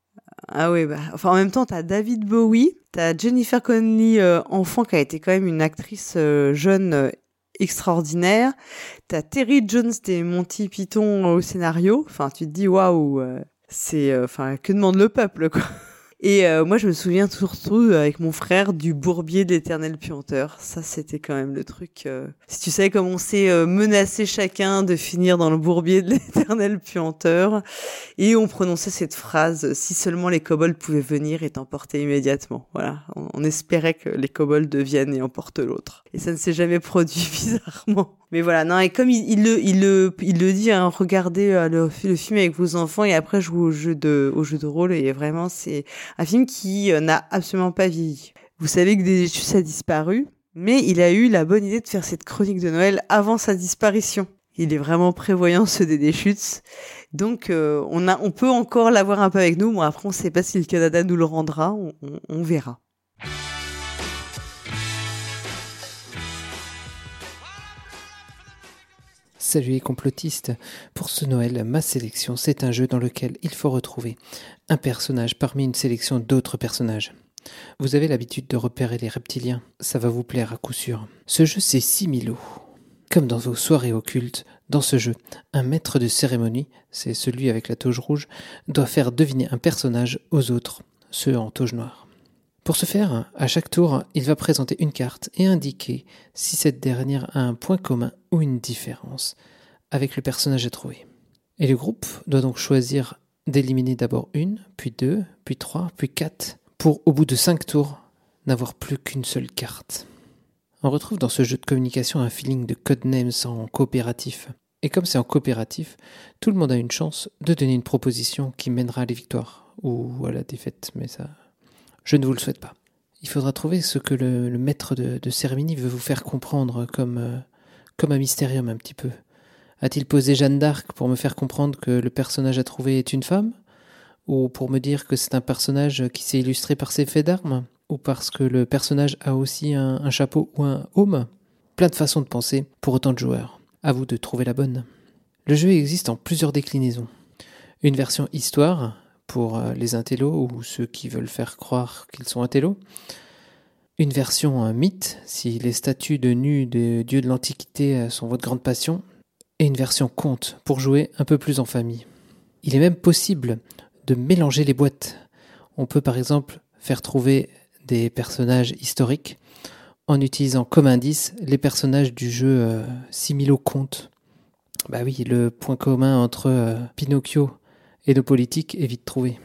Speaker 1: Ah oui, bah, enfin en même temps t'as David Bowie, t'as Jennifer Connelly euh, enfant qui a été quand même une actrice euh, jeune extraordinaire. T'as Terry Jones des Monty Python au scénario. Enfin tu te dis waouh, euh, c'est euh, enfin que demande le peuple quoi. Et euh, moi, je me souviens surtout euh, avec mon frère du bourbier de l'éternel puanteur. Ça, c'était quand même le truc. euh, Si tu savais comment on s'est euh, menacé chacun de finir dans le bourbier de l'éternel puanteur, et on prononçait cette phrase si seulement les kobolds pouvaient venir et t'emporter immédiatement. Voilà, on, on espérait que les kobolds deviennent et emportent l'autre. Et ça ne s'est jamais produit bizarrement. Mais voilà, non, et comme il, le, il le, il le dit, hein, regardez euh, le, le film avec vos enfants et après jouez au jeu de, au jeu de rôle et vraiment c'est un film qui euh, n'a absolument pas vieilli. Vous savez que Dédéchus a disparu, mais il a eu la bonne idée de faire cette chronique de Noël avant sa disparition. Il est vraiment prévoyant ce Dédéchus. Donc euh, on a, on peut encore l'avoir un peu avec nous. Bon après on sait pas si le Canada nous le rendra, on- on verra.
Speaker 22: Salut les complotistes. Pour ce Noël, ma sélection, c'est un jeu dans lequel il faut retrouver un personnage parmi une sélection d'autres personnages. Vous avez l'habitude de repérer les reptiliens, ça va vous plaire à coup sûr. Ce jeu, c'est Similo. Comme dans vos soirées occultes, dans ce jeu, un maître de cérémonie, c'est celui avec la toge rouge, doit faire deviner un personnage aux autres, ceux en toge noire. Pour ce faire, à chaque tour, il va présenter une carte et indiquer si cette dernière a un point commun ou une différence avec le personnage à trouver. Et le groupe doit donc choisir d'éliminer d'abord une, puis deux, puis trois, puis quatre, pour au bout de cinq tours n'avoir plus qu'une seule carte. On retrouve dans ce jeu de communication un feeling de codenames en coopératif. Et comme c'est en coopératif, tout le monde a une chance de donner une proposition qui mènera à la victoire ou à la défaite, mais ça, je ne vous le souhaite pas. Il faudra trouver ce que le, maître de, de cérémonie veut vous faire comprendre comme, euh, comme un mystérium un petit peu. A-t-il posé Jeanne d'Arc pour me faire comprendre que le personnage à trouver est une femme? Ou pour me dire que c'est un personnage qui s'est illustré par ses faits d'armes? Ou parce que le personnage a aussi un, un chapeau ou un home Plein de façons de penser pour autant de joueurs. À vous de trouver la bonne. Le jeu existe en plusieurs déclinaisons. Une version histoire, pour euh, les intellos ou ceux qui veulent faire croire qu'ils sont intellos. Une version euh, mythe, si les statues de nus des dieux de l'Antiquité euh, sont votre grande passion. et une version conte pour jouer un peu plus en famille. Il est même possible de mélanger les boîtes. On peut par exemple faire trouver des personnages historiques en utilisant comme indice les personnages du jeu Similo Conte. Bah oui, le point commun entre Pinocchio et nos politiques est vite trouvé.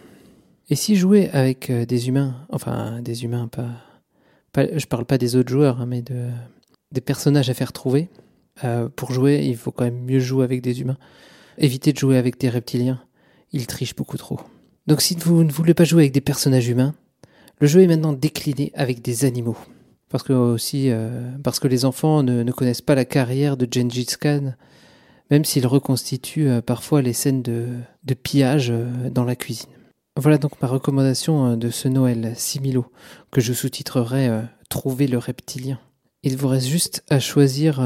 Speaker 22: Et si jouer avec euh, des humains, enfin des humains, pas, pas je parle pas des autres joueurs, hein, mais de, des personnages à faire trouver, euh, pour jouer, il faut quand même mieux jouer avec des humains. Évitez de jouer avec des reptiliens, ils trichent beaucoup trop. Donc si vous ne voulez pas jouer avec des personnages humains, le jeu est maintenant décliné avec des animaux. Parce que aussi, euh, parce que les enfants ne, ne, connaissent pas la carrière de Gengis Khan, même s'il reconstitue euh, parfois les scènes de, pillage euh, dans la cuisine. Voilà donc ma recommandation euh, de ce Noël Similo, que je sous-titrerai Trouver le reptilien. Il vous reste juste à choisir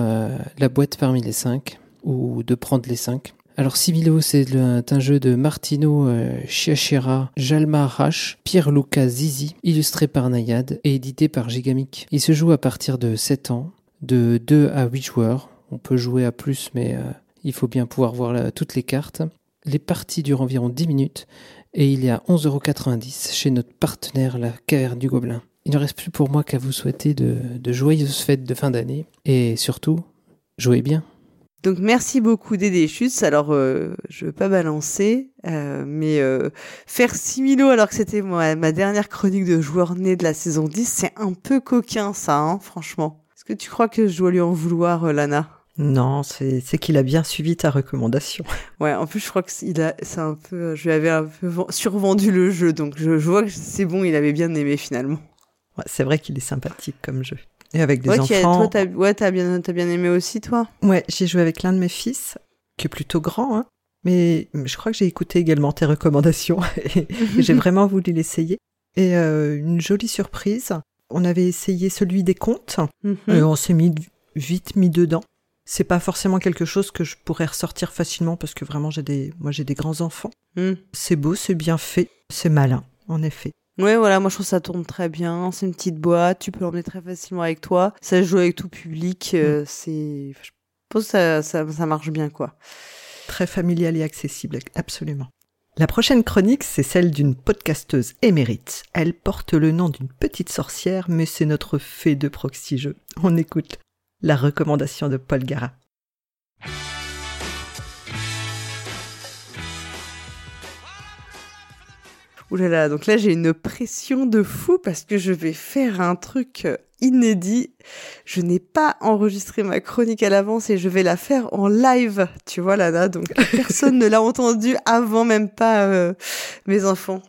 Speaker 22: la boîte parmi les cinq, ou de prendre les cinq. Alors Similo, c'est un jeu de Martino Chiachira, Jalma Rache, Pierre-Luca Zizi, illustré par Nayad et édité par Gigamic. Il se joue à partir de 7 ans, de 2 à 8 joueurs. On peut jouer à plus, mais il faut bien pouvoir voir toutes les cartes. Les parties durent environ 10 minutes et il est à 11,90€ chez notre partenaire la Caverne du Gobelin. Il ne reste plus pour moi qu'à vous souhaiter de, joyeuses fêtes de fin d'année et surtout, jouez bien.
Speaker 1: Donc merci beaucoup Dédé Schutz. Alors euh, je veux pas balancer, euh, mais euh, faire Similo alors que c'était moi ma dernière chronique de joueur né de la saison 10, c'est un peu coquin ça, hein, franchement. Est-ce que tu crois que je dois lui en vouloir, euh, Lana?
Speaker 2: Non, c'est qu'il a bien suivi ta recommandation.
Speaker 1: Ouais, en plus je crois que il a, c'est un peu, je lui avais un peu ven- survendu le jeu, donc je, je vois que c'est bon, il avait bien aimé finalement.
Speaker 2: Ouais, c'est vrai qu'il est sympathique comme jeu. Et avec des
Speaker 1: Ouais, qui a-
Speaker 2: enfants.
Speaker 1: toi, t'as, ouais, t'as bien, t'as bien aimé aussi, toi?
Speaker 2: Ouais, j'ai joué avec l'un de mes fils, qui est plutôt grand, hein. Mais je crois que j'ai écouté également tes recommandations et j'ai vraiment voulu l'essayer. Et euh, une jolie surprise, on avait essayé celui des contes
Speaker 1: Mhm.
Speaker 2: et on s'est mis vite mis dedans. C'est pas forcément quelque chose que je pourrais ressortir facilement parce que vraiment j'ai des, moi j'ai des grands enfants.
Speaker 1: Mm.
Speaker 2: C'est beau, c'est bien fait, c'est malin, en effet.
Speaker 1: Ouais, voilà, moi je trouve ça tourne très bien. C'est une petite boîte, tu peux l'emmener très facilement avec toi. Ça se joue avec tout public. euh, C'est, je pense que ça, ça, ça marche bien, quoi.
Speaker 2: Très familial et accessible, absolument. La prochaine chronique, c'est celle d'une podcasteuse émérite. Elle porte le nom d'une petite sorcière, mais c'est notre fée de proxy jeu. On écoute la recommandation de Paul Gara.
Speaker 1: Ouh là là, donc là j'ai une pression de fou parce que je vais faire un truc euh, inédit. Je n'ai pas enregistré ma chronique à l'avance et je vais la faire en live, tu vois Lana, donc personne ne l'a entendu avant, même pas euh, mes enfants.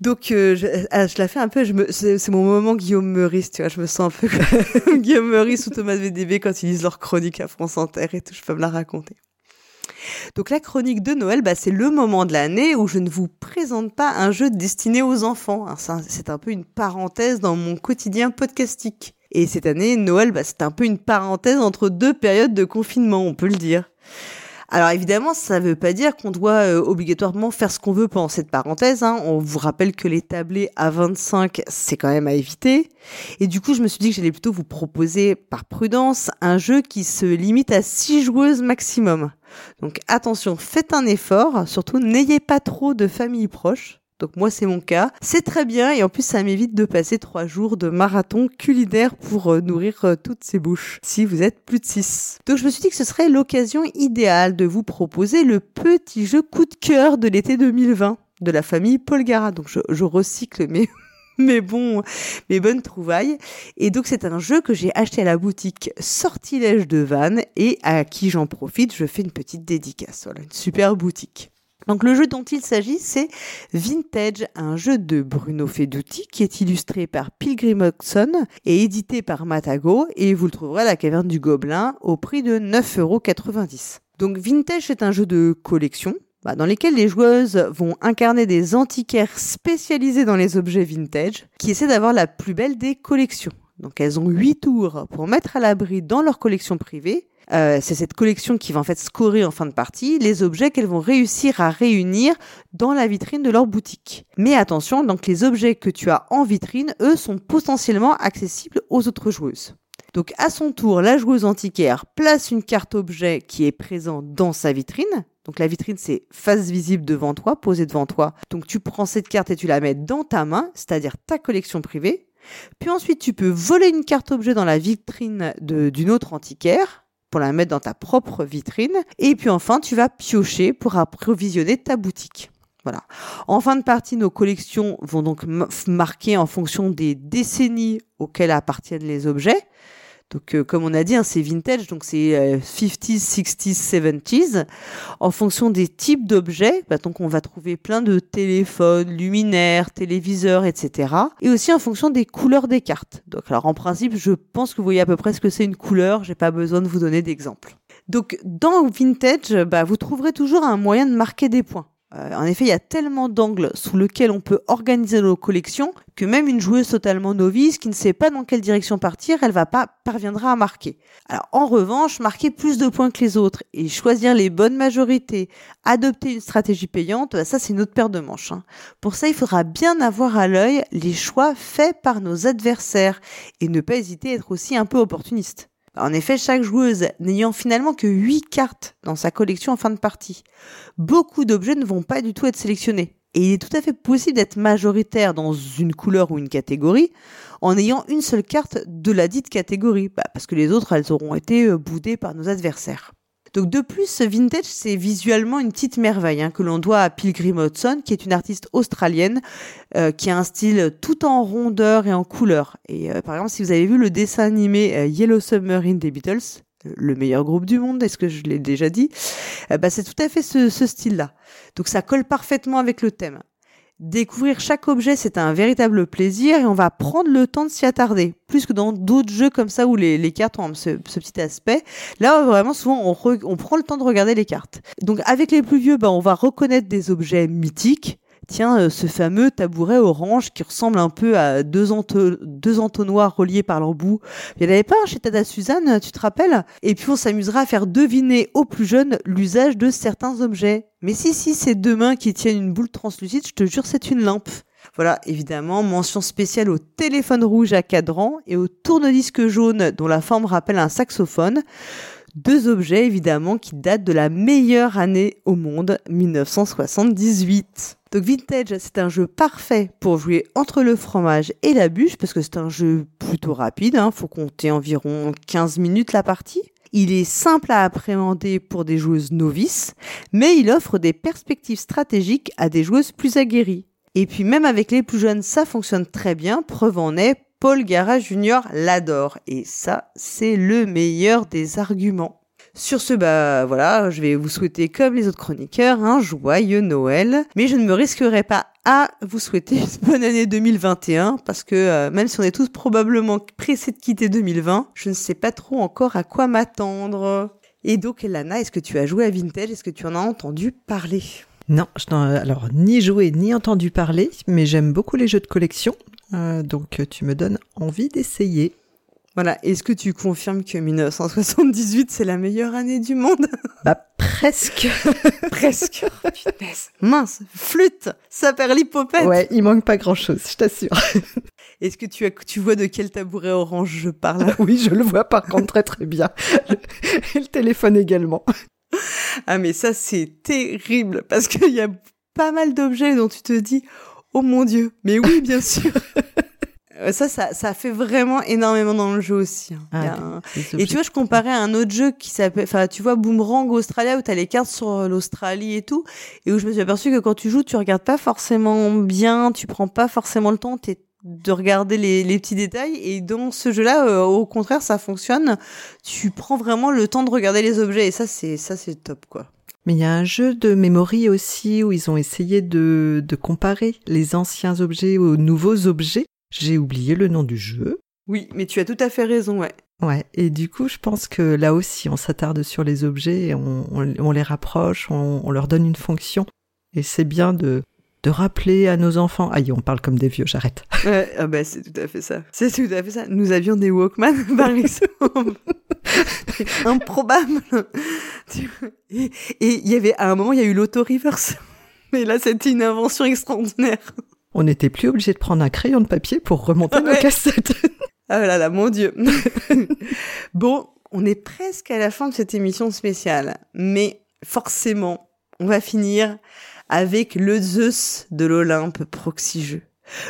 Speaker 1: Donc euh, je, ah, je la fais un peu, c'est, mon moment Guillaume Meurice, tu vois, je me sens un peu comme Guillaume Meurice ou Thomas VDB quand ils lisent leur chronique à France Inter et tout, je peux me la raconter. Donc la chronique de Noël, bah, c'est le moment de l'année où je ne vous présente pas un jeu destiné aux enfants. C'est un- C'est un peu une parenthèse dans mon quotidien podcastique. Et cette année, Noël, bah, c'est un peu une parenthèse entre deux périodes de confinement, on peut le dire. Alors évidemment, ça ne veut pas dire qu'on doit euh, obligatoirement faire ce qu'on veut pendant cette parenthèse. hein. On vous rappelle que les tablés à 25, c'est quand même à éviter. Et du coup, je me suis dit que j'allais plutôt vous proposer, par prudence, un jeu qui se limite à 6 joueuses maximum. Donc attention, faites un effort, surtout n'ayez pas trop de familles proches. Donc moi c'est mon cas, c'est très bien et en plus ça m'évite de passer trois jours de marathon culinaire pour euh, nourrir euh, toutes ces bouches si vous êtes plus de 6. Donc je me suis dit que ce serait l'occasion idéale de vous proposer le petit jeu coup de cœur de l'été 2020 de la famille Paul Gara. Donc je, je recycle mes mes bons, mes bonnes trouvailles. Et donc c'est un jeu que j'ai acheté à la boutique Sortilège de Vannes et à qui j'en profite, je fais une petite dédicace. Voilà, une super boutique. Donc le jeu dont il s'agit, c'est Vintage, un jeu de Bruno Feduti qui est illustré par Pilgrim Oxon et édité par Matago et vous le trouverez à la caverne du Gobelin au prix de 9,90€. Donc Vintage, c'est un jeu de collection bah, dans lesquels les joueuses vont incarner des antiquaires spécialisés dans les objets vintage qui essaient d'avoir la plus belle des collections. Donc elles ont huit tours pour mettre à l'abri dans leur collection privée. Euh, c'est cette collection qui va en fait scorer en fin de partie les objets qu'elles vont réussir à réunir dans la vitrine de leur boutique. Mais attention, donc les objets que tu as en vitrine, eux, sont potentiellement accessibles aux autres joueuses. Donc à son tour, la joueuse antiquaire place une carte objet qui est présente dans sa vitrine. Donc la vitrine, c'est face visible devant toi, posée devant toi. Donc tu prends cette carte et tu la mets dans ta main, c'est-à-dire ta collection privée. Puis ensuite, tu peux voler une carte objet dans la vitrine d'une autre antiquaire pour la mettre dans ta propre vitrine. Et puis enfin, tu vas piocher pour approvisionner ta boutique. Voilà. En fin de partie, nos collections vont donc marquer en fonction des décennies auxquelles appartiennent les objets. Donc, euh, comme on a dit, hein, c'est vintage, donc c'est euh, 50s, 60s, 70s. En fonction des types d'objets, bah, donc on va trouver plein de téléphones, luminaires, téléviseurs, etc. Et aussi en fonction des couleurs des cartes. Donc, alors en principe, je pense que vous voyez à peu près ce que c'est une couleur. J'ai pas besoin de vous donner d'exemple. Donc, dans vintage, bah, vous trouverez toujours un moyen de marquer des points. Euh, en effet, il y a tellement d'angles sous lesquels on peut organiser nos collections que même une joueuse totalement novice qui ne sait pas dans quelle direction partir, elle va pas parviendra à marquer. Alors en revanche, marquer plus de points que les autres et choisir les bonnes majorités, adopter une stratégie payante, bah, ça c'est une autre paire de manches. hein. Pour ça, il faudra bien avoir à l'œil les choix faits par nos adversaires et ne pas hésiter à être aussi un peu opportuniste. En effet, chaque joueuse n'ayant finalement que 8 cartes dans sa collection en fin de partie, beaucoup d'objets ne vont pas du tout être sélectionnés. Et il est tout à fait possible d'être majoritaire dans une couleur ou une catégorie en ayant une seule carte de la dite catégorie, Bah, parce que les autres, elles auront été euh, boudées par nos adversaires. Donc de plus, ce vintage, c'est visuellement une petite merveille hein, que l'on doit à Pilgrim Hudson, qui est une artiste australienne euh, qui a un style tout en rondeur et en couleur. Et euh, par exemple, si vous avez vu le dessin animé euh, Yellow Submarine des Beatles, le meilleur groupe du monde, est-ce que je l'ai déjà dit? Euh, bah, C'est tout à fait ce, ce style-là. Donc ça colle parfaitement avec le thème. Découvrir chaque objet, c'est un véritable plaisir et on va prendre le temps de s'y attarder. Plus que dans d'autres jeux comme ça où les, les cartes ont ce, ce petit aspect. Là, vraiment, souvent, on, on prend le temps de regarder les cartes. Donc, avec les plus vieux, bah, on va reconnaître des objets mythiques. Tiens, euh, ce fameux tabouret orange qui ressemble un peu à deux, ento- deux entonnoirs reliés par l'embout. Il n'y en avait pas chez Tada Suzanne, tu te rappelles? Et puis on s'amusera à faire deviner aux plus jeunes l'usage de certains objets. Mais si, si, c'est deux mains qui tiennent une boule translucide, je te jure, c'est une lampe. Voilà, évidemment, mention spéciale au téléphone rouge à cadran et au tourne-disque jaune dont la forme rappelle un saxophone. Deux objets, évidemment, qui datent de la meilleure année au monde, 1978. Donc Vintage, c'est un jeu parfait pour jouer entre le fromage et la bûche, parce que c'est un jeu plutôt rapide, hein, faut compter environ 15 minutes la partie. Il est simple à appréhender pour des joueuses novices, mais il offre des perspectives stratégiques à des joueuses plus aguerries. Et puis même avec les plus jeunes, ça fonctionne très bien, preuve en est, Paul Gara Junior l'adore. Et ça, c'est le meilleur des arguments. Sur ce, bah voilà, je vais vous souhaiter, comme les autres chroniqueurs, un joyeux Noël. Mais je ne me risquerai pas à vous souhaiter une bonne année 2021, parce que euh, même si on est tous probablement pressés de quitter 2020, je ne sais pas trop encore à quoi m'attendre. Et donc, Lana, est-ce que tu as joué à Vintage? Est-ce que tu en as entendu parler?
Speaker 2: Non, je n'en alors ni joué ni entendu parler, mais j'aime beaucoup les jeux de collection, euh, donc tu me donnes envie d'essayer.
Speaker 1: Voilà, est-ce que tu confirmes que 1978 c'est la meilleure année du monde?
Speaker 2: Bah presque.
Speaker 1: presque. Oh, punaise. Mince, flûte, saperlipopette.
Speaker 2: Ouais, il manque pas grand-chose, je t'assure.
Speaker 1: Est-ce que tu, as, tu vois de quel tabouret orange je parle?
Speaker 2: Oui, je le vois par contre très très bien. Et le téléphone également.
Speaker 1: Ah mais ça c'est terrible parce qu'il y a pas mal d'objets dont tu te dis oh mon dieu. Mais oui, bien sûr. Ça, ça, ça fait vraiment énormément dans le jeu aussi. hein.
Speaker 2: Ah,
Speaker 1: un- Et tu vois, je comparais à un autre jeu qui s'appelle, enfin, tu vois, Boomerang Australia où t'as les cartes sur l'Australie et tout, et où je me suis aperçu que quand tu joues, tu regardes pas forcément bien, tu prends pas forcément le temps t'es- de regarder les, les petits détails, et dans ce jeu-là, euh, au contraire, ça fonctionne. Tu prends vraiment le temps de regarder les objets, et ça, c'est, ça, c'est top, quoi.
Speaker 2: Mais il y a un jeu de memory aussi où ils ont essayé de, de comparer les anciens objets aux nouveaux objets. J'ai oublié le nom du jeu.
Speaker 1: Oui, mais tu as tout à fait raison, ouais.
Speaker 2: Ouais, et du coup, je pense que là aussi, on s'attarde sur les objets, et on, on- on les rapproche, on, on leur donne une fonction. Et c'est bien de, de rappeler à nos enfants. Aïe, on parle comme des vieux, j'arrête.
Speaker 1: Ouais, ah bah, c'est tout à fait ça. C'est tout à fait ça. Nous avions des Walkman, par exemple. Improbable. Et il y avait, à un moment, il y a eu l'auto-reverse. Mais là, c'était une invention extraordinaire.
Speaker 2: On n'était plus obligé de prendre un crayon de papier pour remonter nos
Speaker 1: Ouais.
Speaker 2: cassettes.
Speaker 1: Ah là là, mon Dieu. bon, on est presque à la fin de cette émission spéciale, mais forcément, on va finir avec le Zeus de l'Olympe Proxy Jeux,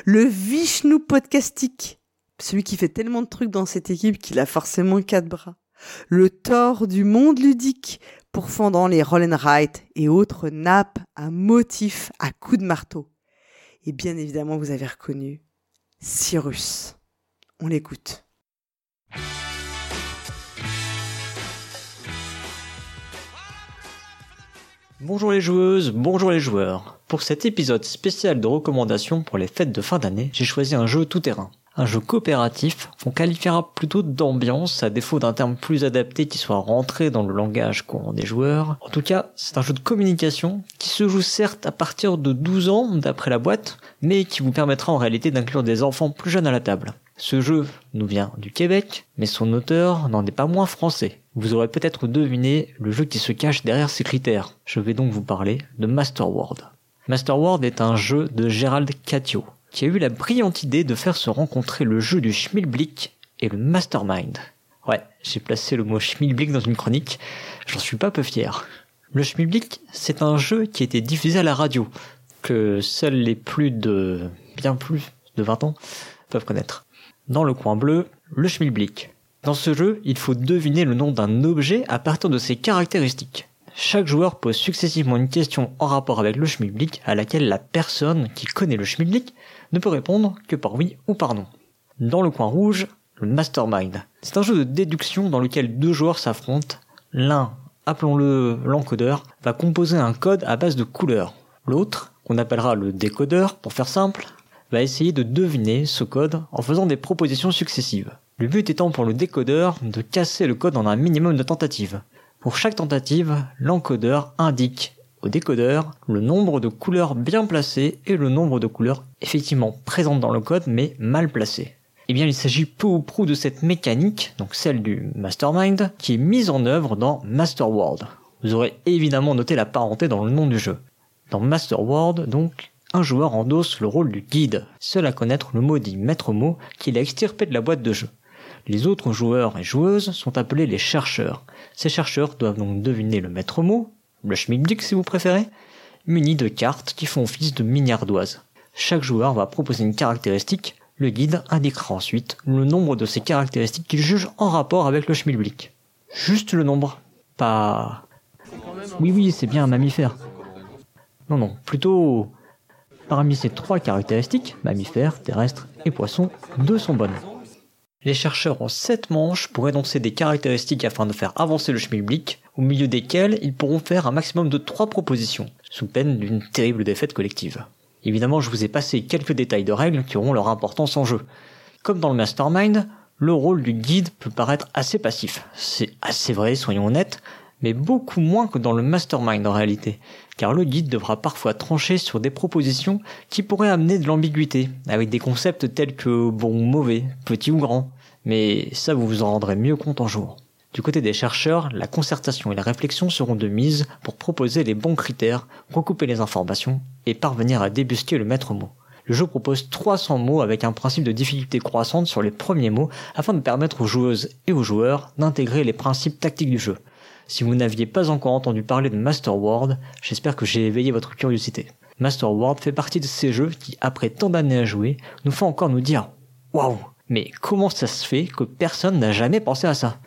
Speaker 1: le Vishnu podcastique, celui qui fait tellement de trucs dans cette équipe qu'il a forcément quatre bras, le Thor du monde ludique, pourfendant les roll and et autres nappes à motifs à coups de marteau. Et bien évidemment, vous avez reconnu Cyrus. On l'écoute.
Speaker 23: Bonjour les joueuses, bonjour les joueurs. Pour cet épisode spécial de recommandations pour les fêtes de fin d'année, j'ai choisi un jeu tout terrain. Un jeu coopératif qu'on qualifiera plutôt d'ambiance à défaut d'un terme plus adapté qui soit rentré dans le langage courant des joueurs. En tout cas, c'est un jeu de communication qui se joue certes à partir de 12 ans d'après la boîte, mais qui vous permettra en réalité d'inclure des enfants plus jeunes à la table. Ce jeu nous vient du Québec, mais son auteur n'en est pas moins français. Vous aurez peut-être deviné le jeu qui se cache derrière ces critères. Je vais donc vous parler de Masterworld. Masterworld est un jeu de Gérald Catio, qui a eu la brillante idée de faire se rencontrer le jeu du Schmilblick et le Mastermind. Ouais, j'ai placé le mot Schmilblick dans une chronique, j'en suis pas peu fier. Le Schmilblick, c'est un jeu qui a été diffusé à la radio, que seuls les plus de... bien plus de 20 ans peuvent connaître. Dans le coin bleu, le Schmilblick. Dans ce jeu, il faut deviner le nom d'un objet à partir de ses caractéristiques. Chaque joueur pose successivement une question en rapport avec le schmilblick à laquelle la personne qui connaît le schmilblick ne peut répondre que par oui ou par non. Dans le coin rouge, le mastermind. C'est un jeu de déduction dans lequel deux joueurs s'affrontent. L'un, appelons-le l'encodeur, va composer un code à base de couleurs. L'autre, qu'on appellera le décodeur pour faire simple, va essayer de deviner ce code en faisant des propositions successives. Le but étant pour le décodeur de casser le code en un minimum de tentatives. Pour chaque tentative, l'encodeur indique au décodeur le nombre de couleurs bien placées et le nombre de couleurs effectivement présentes dans le code mais mal placées. Eh bien, il s'agit peu ou prou de cette mécanique, donc celle du Mastermind, qui est mise en œuvre dans Masterworld. Vous aurez évidemment noté la parenté dans le nom du jeu. Dans Masterworld, donc, un joueur endosse le rôle du guide, seul à connaître le maudit maître mot qu'il a extirpé de la boîte de jeu. Les autres joueurs et joueuses sont appelés les chercheurs. Ces chercheurs doivent donc deviner le maître mot, le schmilblick si vous préférez, munis de cartes qui font office de mini ardoises. Chaque joueur va proposer une caractéristique, le guide indiquera ensuite le nombre de ces caractéristiques qu'il juge en rapport avec le schmilblick. Juste le nombre, pas... Oui oui, c'est bien un mammifère. Non non, plutôt... Parmi ces trois caractéristiques, mammifères, terrestres et poissons, deux sont bonnes. Les chercheurs ont 7 manches pour énoncer des caractéristiques afin de faire avancer le schmilblick, au milieu desquelles ils pourront faire un maximum de 3 propositions, sous peine d'une terrible défaite collective. Évidemment, je vous ai passé quelques détails de règles qui auront leur importance en jeu. Comme dans le Mastermind, le rôle du guide peut paraître assez passif. C'est assez vrai, soyons honnêtes, mais beaucoup moins que dans le Mastermind en réalité, car le guide devra parfois trancher sur des propositions qui pourraient amener de l'ambiguïté, avec des concepts tels que bon ou mauvais, petit ou grand, mais ça vous vous en rendrez mieux compte en jouant. Du côté des chercheurs, la concertation et la réflexion seront de mise pour proposer les bons critères, recouper les informations et parvenir à débusquer le maître mot. Le jeu propose 300 mots avec un principe de difficulté croissante sur les premiers mots afin de permettre aux joueuses et aux joueurs d'intégrer les principes tactiques du jeu. Si vous n'aviez pas encore entendu parler de Masterworld, j'espère que j'ai éveillé votre curiosité. Masterworld fait partie de ces jeux qui, après tant d'années à jouer, nous font encore nous dire Waouh Mais comment ça se fait que personne n'a jamais pensé à ça?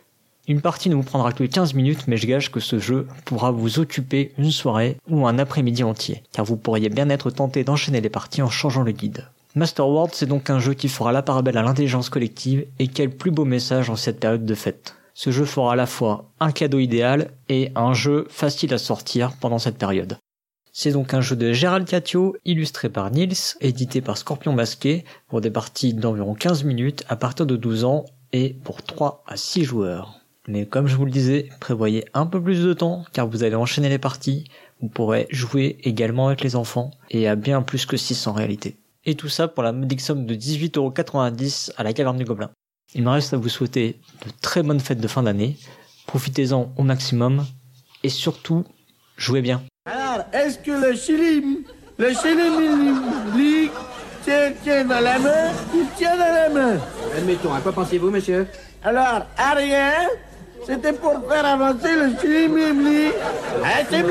Speaker 23: Une partie ne vous prendra que 15 minutes, mais je gage que ce jeu pourra vous occuper une soirée ou un après-midi entier, car vous pourriez bien être tenté d'enchaîner les parties en changeant le guide. Masterworld, c'est donc un jeu qui fera la part belle à l'intelligence collective, et quel plus beau message en cette période de fête ce jeu fera à la fois un cadeau idéal et un jeu facile à sortir pendant cette période. C'est donc un jeu de Gérald Catio, illustré par Nils, édité par Scorpion Masqué, pour des parties d'environ 15 minutes à partir de 12 ans et pour 3 à 6 joueurs. Mais comme je vous le disais, prévoyez un peu plus de temps car vous allez enchaîner les parties, vous pourrez jouer également avec les enfants et à bien plus que 6 en réalité. Et tout ça pour la modique somme de 18,90€ à la caverne du Gobelin. Il me reste à vous souhaiter de très bonnes fêtes de fin d'année. Profitez-en au maximum et surtout, jouez bien.
Speaker 24: Alors, est-ce que le chilim, le chilim, tient, tient dans la main ou tient dans la main
Speaker 25: Admettons, à quoi pensez-vous, monsieur
Speaker 24: Alors, à rien, c'était pour faire avancer le chili-mli-mli. Ah, c'est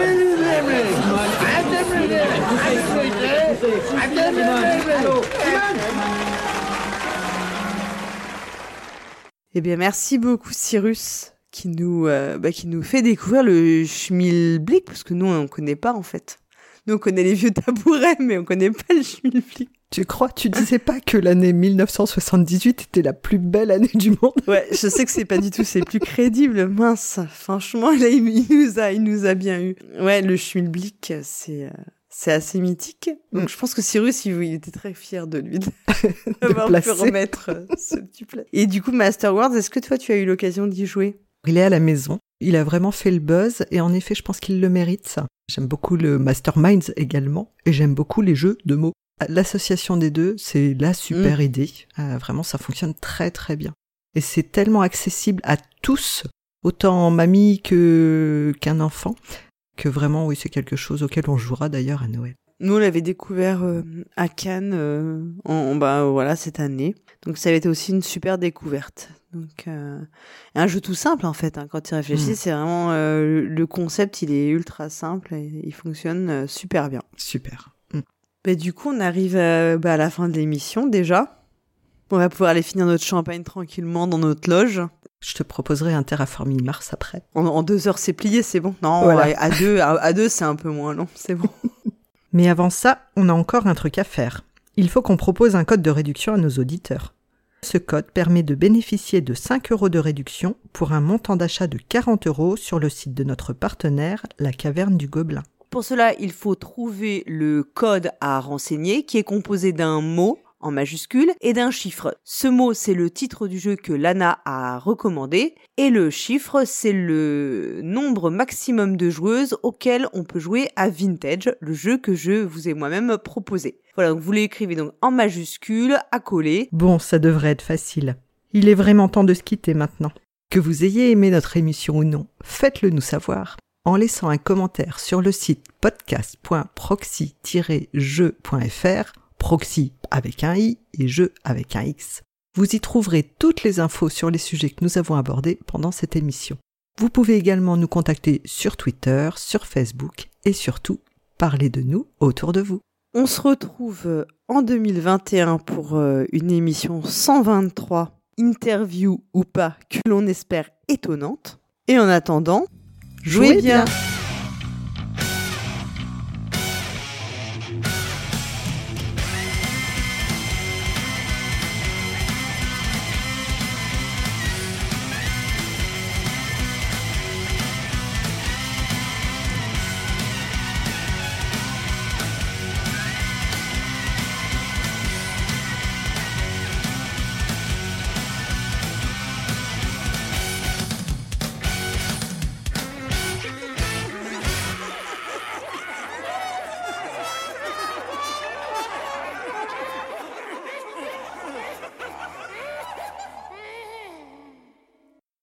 Speaker 1: Eh bien, merci beaucoup Cyrus qui nous, euh, bah, qui nous fait découvrir le schmilblick parce que nous on connaît pas en fait. Nous on connaît les vieux tabourets mais on connaît pas le schmilblick.
Speaker 2: Tu crois Tu disais pas que l'année 1978 était la plus belle année du monde?
Speaker 1: Ouais, je sais que c'est pas du tout, c'est plus crédible, mince. Franchement, là, il, il nous a, il nous a bien eu. Ouais, le schmilblick, c'est, euh, c'est assez mythique. Donc, je pense que Cyrus, il, il était très fier de lui d'avoir pu remettre euh, ce petit plat. Et du coup, Master Wars, est-ce que toi, tu as eu l'occasion d'y jouer?
Speaker 2: Il est à la maison. Il a vraiment fait le buzz et en effet, je pense qu'il le mérite ça. J'aime beaucoup le Masterminds également et j'aime beaucoup les jeux de mots. L'association des deux, c'est la super
Speaker 1: Mm.
Speaker 2: idée. Euh, vraiment, ça fonctionne très très bien. Et c'est tellement accessible à tous, autant mamie que qu'un enfant, que vraiment, oui, c'est quelque chose auquel on jouera d'ailleurs à Noël.
Speaker 1: Nous, on l'avait découvert euh, à Cannes, euh, en, bah, voilà, cette année. Donc, ça avait été aussi une super découverte. Donc, euh, un jeu tout simple, en fait. hein, quand tu réfléchis,
Speaker 2: Mm.
Speaker 1: c'est vraiment le- concept, il est ultra simple et il fonctionne super bien.
Speaker 2: Super.
Speaker 1: Bah, du coup, on arrive euh, bah, à la fin de l'émission déjà. On va pouvoir aller finir notre champagne tranquillement dans notre loge.
Speaker 2: Je te proposerai un terraforming Mars après.
Speaker 1: En, en deux heures, c'est plié, c'est bon. Non,
Speaker 2: Voilà.
Speaker 1: à, à deux, à, à deux, c'est un peu moins long, c'est bon.
Speaker 2: Mais avant ça, on a encore un truc à faire. Il faut qu'on propose un code de réduction à nos auditeurs. Ce code permet de bénéficier de 5 euros de réduction pour un montant d'achat de 40 euros sur le site de notre partenaire, la Caverne du Gobelin.
Speaker 1: Pour cela, il faut trouver le code à renseigner qui est composé d'un mot en majuscule et d'un chiffre. Ce mot, c'est le titre du jeu que Lana a recommandé et le chiffre, c'est le nombre maximum de joueuses auxquelles on peut jouer à Vintage, le jeu que je vous ai moi-même proposé. Voilà, donc vous l'écrivez donc en majuscule, à coller.
Speaker 2: Bon, ça devrait être facile. Il est vraiment temps de se quitter maintenant. Que vous ayez aimé notre émission ou non, faites-le nous savoir en laissant un commentaire sur le site podcast.proxy-jeu.fr, proxy avec un i et jeu avec un x. Vous y trouverez toutes les infos sur les sujets que nous avons abordés pendant cette émission. Vous pouvez également nous contacter sur Twitter, sur Facebook et surtout parler de nous autour de vous.
Speaker 1: On se retrouve euh, en 2021 pour euh, une émission 123, interview ou pas, que l'on espère étonnante. Et en attendant, jouez,
Speaker 2: Jouez
Speaker 1: bien.
Speaker 2: bien.